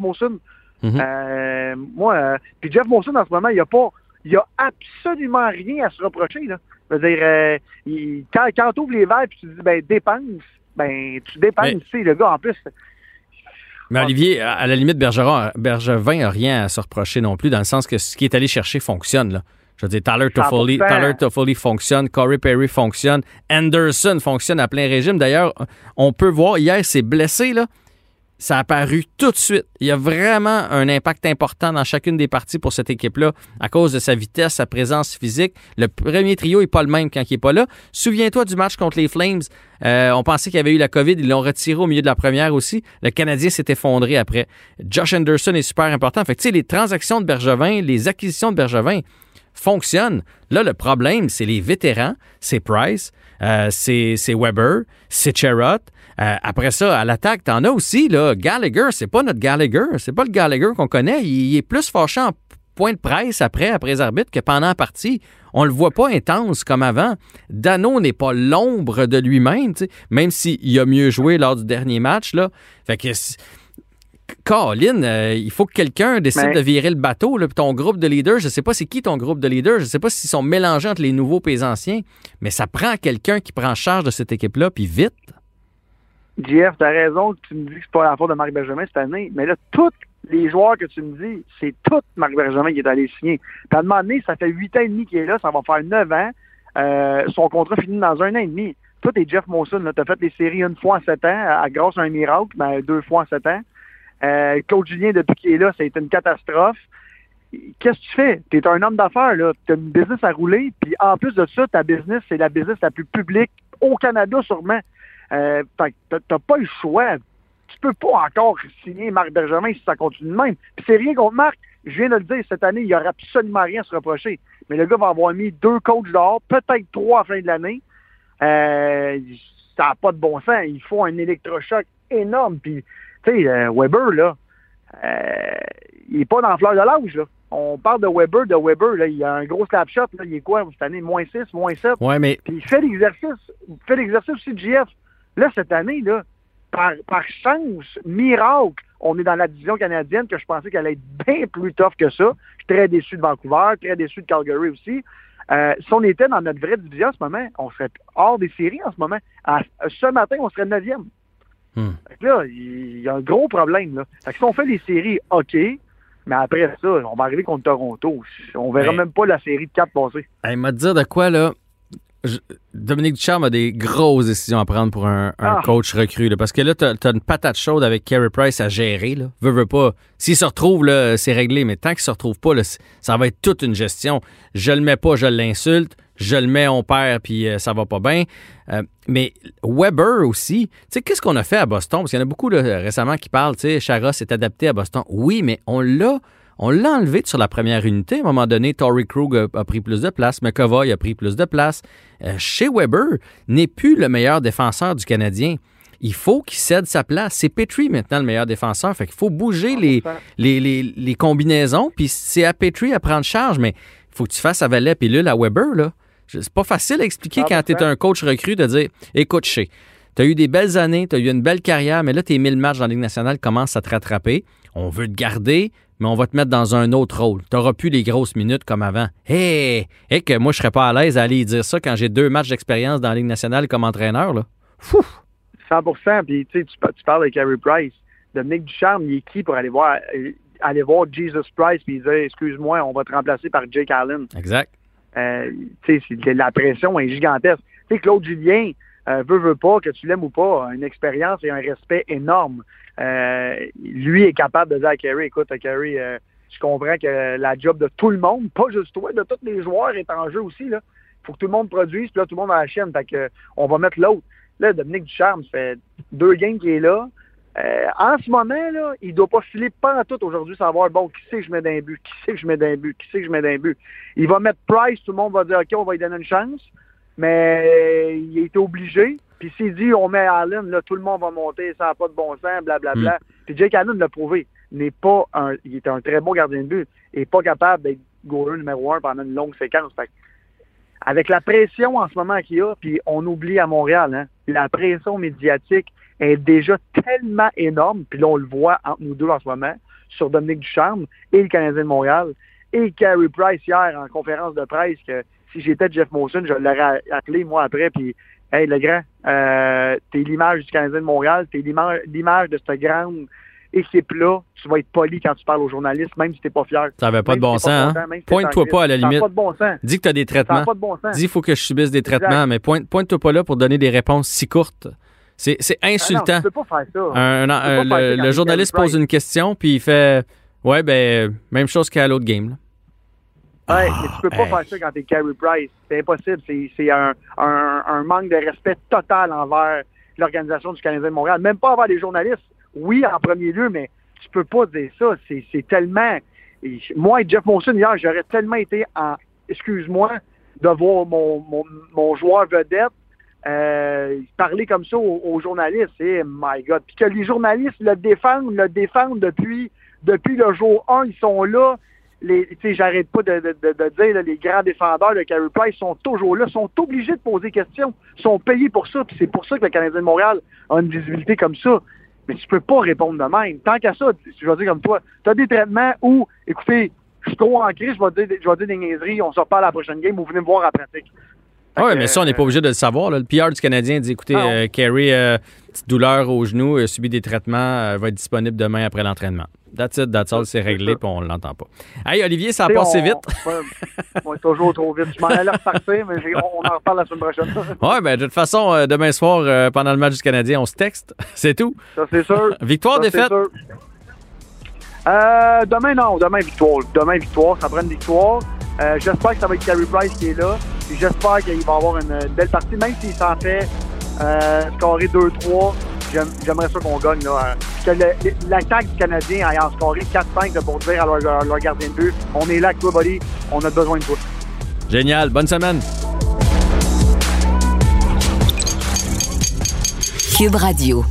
Mhm. Euh, moi, euh, puis Jeff Molson, en ce moment, il n'y a pas, il a absolument rien à se reprocher, là. Je veux dire, euh, il- quand, quand tu ouvres les valves, puis tu dis, ben, dépense, ben, tu dépenses, Mais- tu sais, le gars, en plus, Mais Olivier, à la limite, Bergeron, Bergevin n'a rien à se reprocher non plus, dans le sens que ce qui est allé chercher fonctionne. Là. Je veux dire, Tyler Toffoli, 100%. Tyler Toffoli fonctionne, Corey Perry fonctionne, Anderson fonctionne à plein régime. D'ailleurs, on peut voir, hier, c'est blessé, là. Ça a apparu tout de suite. Il y a vraiment un impact important dans chacune des parties pour cette équipe-là à cause de sa vitesse, sa présence physique. Le premier trio n'est pas le même quand il n'est pas là. Souviens-toi du match contre les Flames. Euh, on pensait qu'il y avait eu la COVID. Ils l'ont retiré au milieu de la première aussi. Le Canadien s'est effondré après. Josh Anderson est super important. Fait que, les transactions de Bergevin, les acquisitions de Bergevin fonctionnent. Là, le problème, c'est les vétérans. C'est Price, euh, c'est c'est Weber, c'est Cherrott. Euh, après ça, à l'attaque, t'en as aussi, là, Gallagher, c'est pas notre Gallagher, c'est pas le Gallagher qu'on connaît. Il, il est plus fâché en point de presse après, après les arbitres, que pendant la partie. On le voit pas intense comme avant. Dano n'est pas l'ombre de lui-même, même s'il a mieux joué lors du dernier match, là. Fait que... Colin, euh, il faut que quelqu'un décide Mais- de virer le bateau. Là, puis ton groupe de leaders, je sais pas c'est qui ton groupe de leaders, je sais pas s'ils sont mélangés entre les nouveaux et les anciens, mais ça prend quelqu'un qui prend charge de cette équipe-là, puis vite. JF, t'as raison tu me dis que c'est pas la faute de Marc Benjamin cette année, mais là, tous les joueurs que tu me dis, c'est tout Marc Benjamin qui est allé signer. Puis à ça fait huit ans et demi qu'il est là, ça va faire neuf ans. Euh, son contrat finit dans un an et demi. Toi, t'es Jeff Monson, t'as fait les séries une fois en sept ans, à, grâce à un miracle, mais deux fois en sept ans. Euh, Claude Julien, depuis qu'il est là, ça a été une catastrophe. Qu'est-ce que tu fais? Tu es un homme d'affaires, là. Tu as une business à rouler, puis en plus de ça, ta business, c'est la business la plus publique au Canada, sûrement. Euh, fait que t'as- pas le choix. Tu peux pas encore signer Marc Bergevin si ça continue de même. Puis c'est rien contre Marc. Je viens de le dire, cette année, il n'y aura absolument rien à se reprocher. Mais le gars va avoir mis deux coachs dehors, peut-être trois à la fin de l'année. Euh, ça n'a pas de bon sens. Il faut un électrochoc énorme. Puis, tu sais, euh, Weber, là, euh, il n'est pas dans la fleur de l'âge, là. On parle de Weber, de Weber, là, il a un gros slap shot, là, il est quoi cette année? Moins 6, moins 7. Ouais, mais Puis il fait l'exercice, il fait l'exercice aussi de JF. Là, cette année, là, par, par chance, miracle, on est dans la division canadienne que je pensais qu'elle allait être bien plus tough que ça. Je suis très déçu de Vancouver, très déçu de Calgary aussi. Euh, si on était dans notre vraie division en ce moment, on serait hors des séries en ce moment. À- ce matin, on serait neuvième. Hmm. Là, il y a un gros problème. Là. Fait que si on fait les séries, OK, mais après ça, on va arriver contre Toronto. On verra Mais- même pas la série de quatre passer. Elle m'a dit de quoi, là? Je- Dominique Ducharme a des grosses décisions à prendre pour un, un Ah. coach recru. là, parce que là, t'as as une patate chaude avec Carey Price à gérer. Là. Veux, veux pas. S'il se retrouve, c'est réglé. Mais tant qu'il se retrouve pas, là, ça va être toute une gestion. Je le mets pas, je l'insulte. Je le mets, on perd, puis euh, ça va pas bien. Euh, mais Weber aussi, tu sais, qu'est-ce qu'on a fait à Boston? Parce qu'il y en a beaucoup là, récemment qui parlent, tu sais, Chara s'est adapté à Boston. Oui, mais on l'a on l'a enlevé sur la première unité. À un moment donné, Tory Krug a, a pris plus de place, McAvoy a pris plus de place. Euh, chez Weber, n'est plus le meilleur défenseur du Canadien. Il faut qu'il cède sa place. C'est Petrie maintenant le meilleur défenseur. Fait qu'il faut bouger les, les, les, les combinaisons, puis c'est à Petrie à prendre charge, mais il faut que tu fasses à valet pilule à Weber, là. C'est pas facile à expliquer quand tu es un coach recru de dire écoute, chez, tu as eu des belles années, tu as eu une belle carrière, mais là, tes 1000 matchs dans la Ligue nationale commencent à te rattraper. On veut te garder, mais on va te mettre dans un autre rôle. Tu n'auras plus les grosses minutes comme avant. Hé! Hé, que moi, je serais pas à l'aise à aller dire ça quand j'ai deux matchs d'expérience dans la Ligue nationale comme entraîneur, là. Fou! 100% Puis tu tu pa- tu parles de Carey Price. Dominique Ducharme, il est qui pour aller voir euh, aller voir Jesus Price puis dire excuse-moi, on va te remplacer par Jake Allen? Exact. Euh, tu sais, c'est- la pression est gigantesque. Tu sais, Claude Julien euh, veut, veut pas, que tu l'aimes ou pas, une expérience et un respect énorme. Euh, lui est capable de dire à Carey, écoute, Carey, euh, je comprends que la job de tout le monde, pas juste toi, de tous les joueurs est en jeu aussi. Là. faut que tout le monde produise, puis là, tout le monde a la chaîne. Fait on va mettre l'autre. Là, Dominique Ducharme, ça fait deux games qu'il est là. Euh, en ce moment, là, il doit pas filer pas en tout aujourd'hui, savoir, bon, qui c'est que je mets d'un but, qui c'est que je mets d'un but, qui c'est que je mets d'un but. Il va mettre Price, tout le monde va dire, OK, on va lui donner une chance. Mais il était obligé. Puis s'il dit on met Allen, là, tout le monde va monter, ça n'a pas de bon sens, blablabla. Mm. Puis Jake Allen l'a prouvé. N'est pas un, il est un très bon gardien de but et pas capable d'être goaler numéro un pendant une longue séquence. avec la pression en ce moment qu'il y a, puis on oublie à Montréal, hein, la pression médiatique est déjà tellement énorme, puis là on le voit entre nous deux en ce moment, sur Dominique Ducharme et le Canadien de Montréal, et Carey Price hier en conférence de presse que si j'étais Jeff Molson, je l'aurais appelé moi après, puis Hey, le grand, euh, t'es l'image du Canadien de Montréal, t'es l'image de cette grande équipe-là. Tu vas être poli quand tu parles aux journalistes, même si t'es pas fier. Ça n'avait pas de bon sens, hein? Pointe-toi pas à la limite. Pas de bon sens. Dis que t'as des traitements. Pas de bon sens. Dis qu'il faut que je subisse des traitements, mais pointe-toi pas là pour donner des réponses si courtes. C'est ah insultant. non, tu peux pas faire ça. le, journaliste pose une question, puis il fait Ouais, ben, même chose qu'à l'autre game. Là. Ouais, ah, mais tu peux pas faire ça quand t'es Carey Price. C'est impossible. C'est un, un, un, manque de respect total envers l'organisation du Canadien de Montréal. Même pas envers les journalistes. Oui, en premier lieu, mais tu peux pas dire ça. C'est tellement... Moi et Jeff Monson, hier, j'aurais tellement été en... Excuse-moi de voir mon, mon, mon joueur vedette euh, parler comme ça aux, aux journalistes. Et my God. Puis que les journalistes le défendent, le défendent depuis, depuis le jour 1. Ils sont là j'arrête pas de, dire, les grands défendeurs de Carey Price sont toujours là, sont obligés de poser des questions, sont payés pour ça, puis c'est pour ça que le Canadien de Montréal a une visibilité comme ça. Mais tu peux pas répondre de même. Tant qu'à ça, je vais dire comme toi, tu as des traitements où, écoutez, je suis trop en crise, je vais dire, je vais dire des niaiseries, on se reparle à la prochaine game, vous venez me voir en pratique. Oui, mais ça, on n'est pas obligé de le savoir. Le PR du Canadien dit écoutez, ah, euh, Carey, euh, petite douleur au genou, a subi des traitements, va être disponible demain après l'entraînement. That's it, that's all, c'est réglé, puis on l'entend pas. Hey, Olivier, ça a passé vite. On est toujours trop vite. Je m'en allais repartir, mais on en reparle la semaine prochaine. [LAUGHS] oui, ben, de toute façon, euh, demain soir, euh, pendant le match du Canadien, on se texte. [LAUGHS] C'est tout. Ça, c'est sûr. victoire, défaite? Euh, demain, non. Demain, victoire. Demain, victoire. Ça prend une victoire. Euh, j'espère que ça va être Carey Price qui est là. J'espère qu'il va avoir une, belle partie, même s'il s'en fait euh, scorer 2-3 j'aimerais ça qu'on gagne. Là, que l'attaque du Canadien en scoré 4-5 pour dire à leur, gardien de but on est là avec toi, buddy, on a besoin de toi. Génial. Bonne semaine. Cube Radio.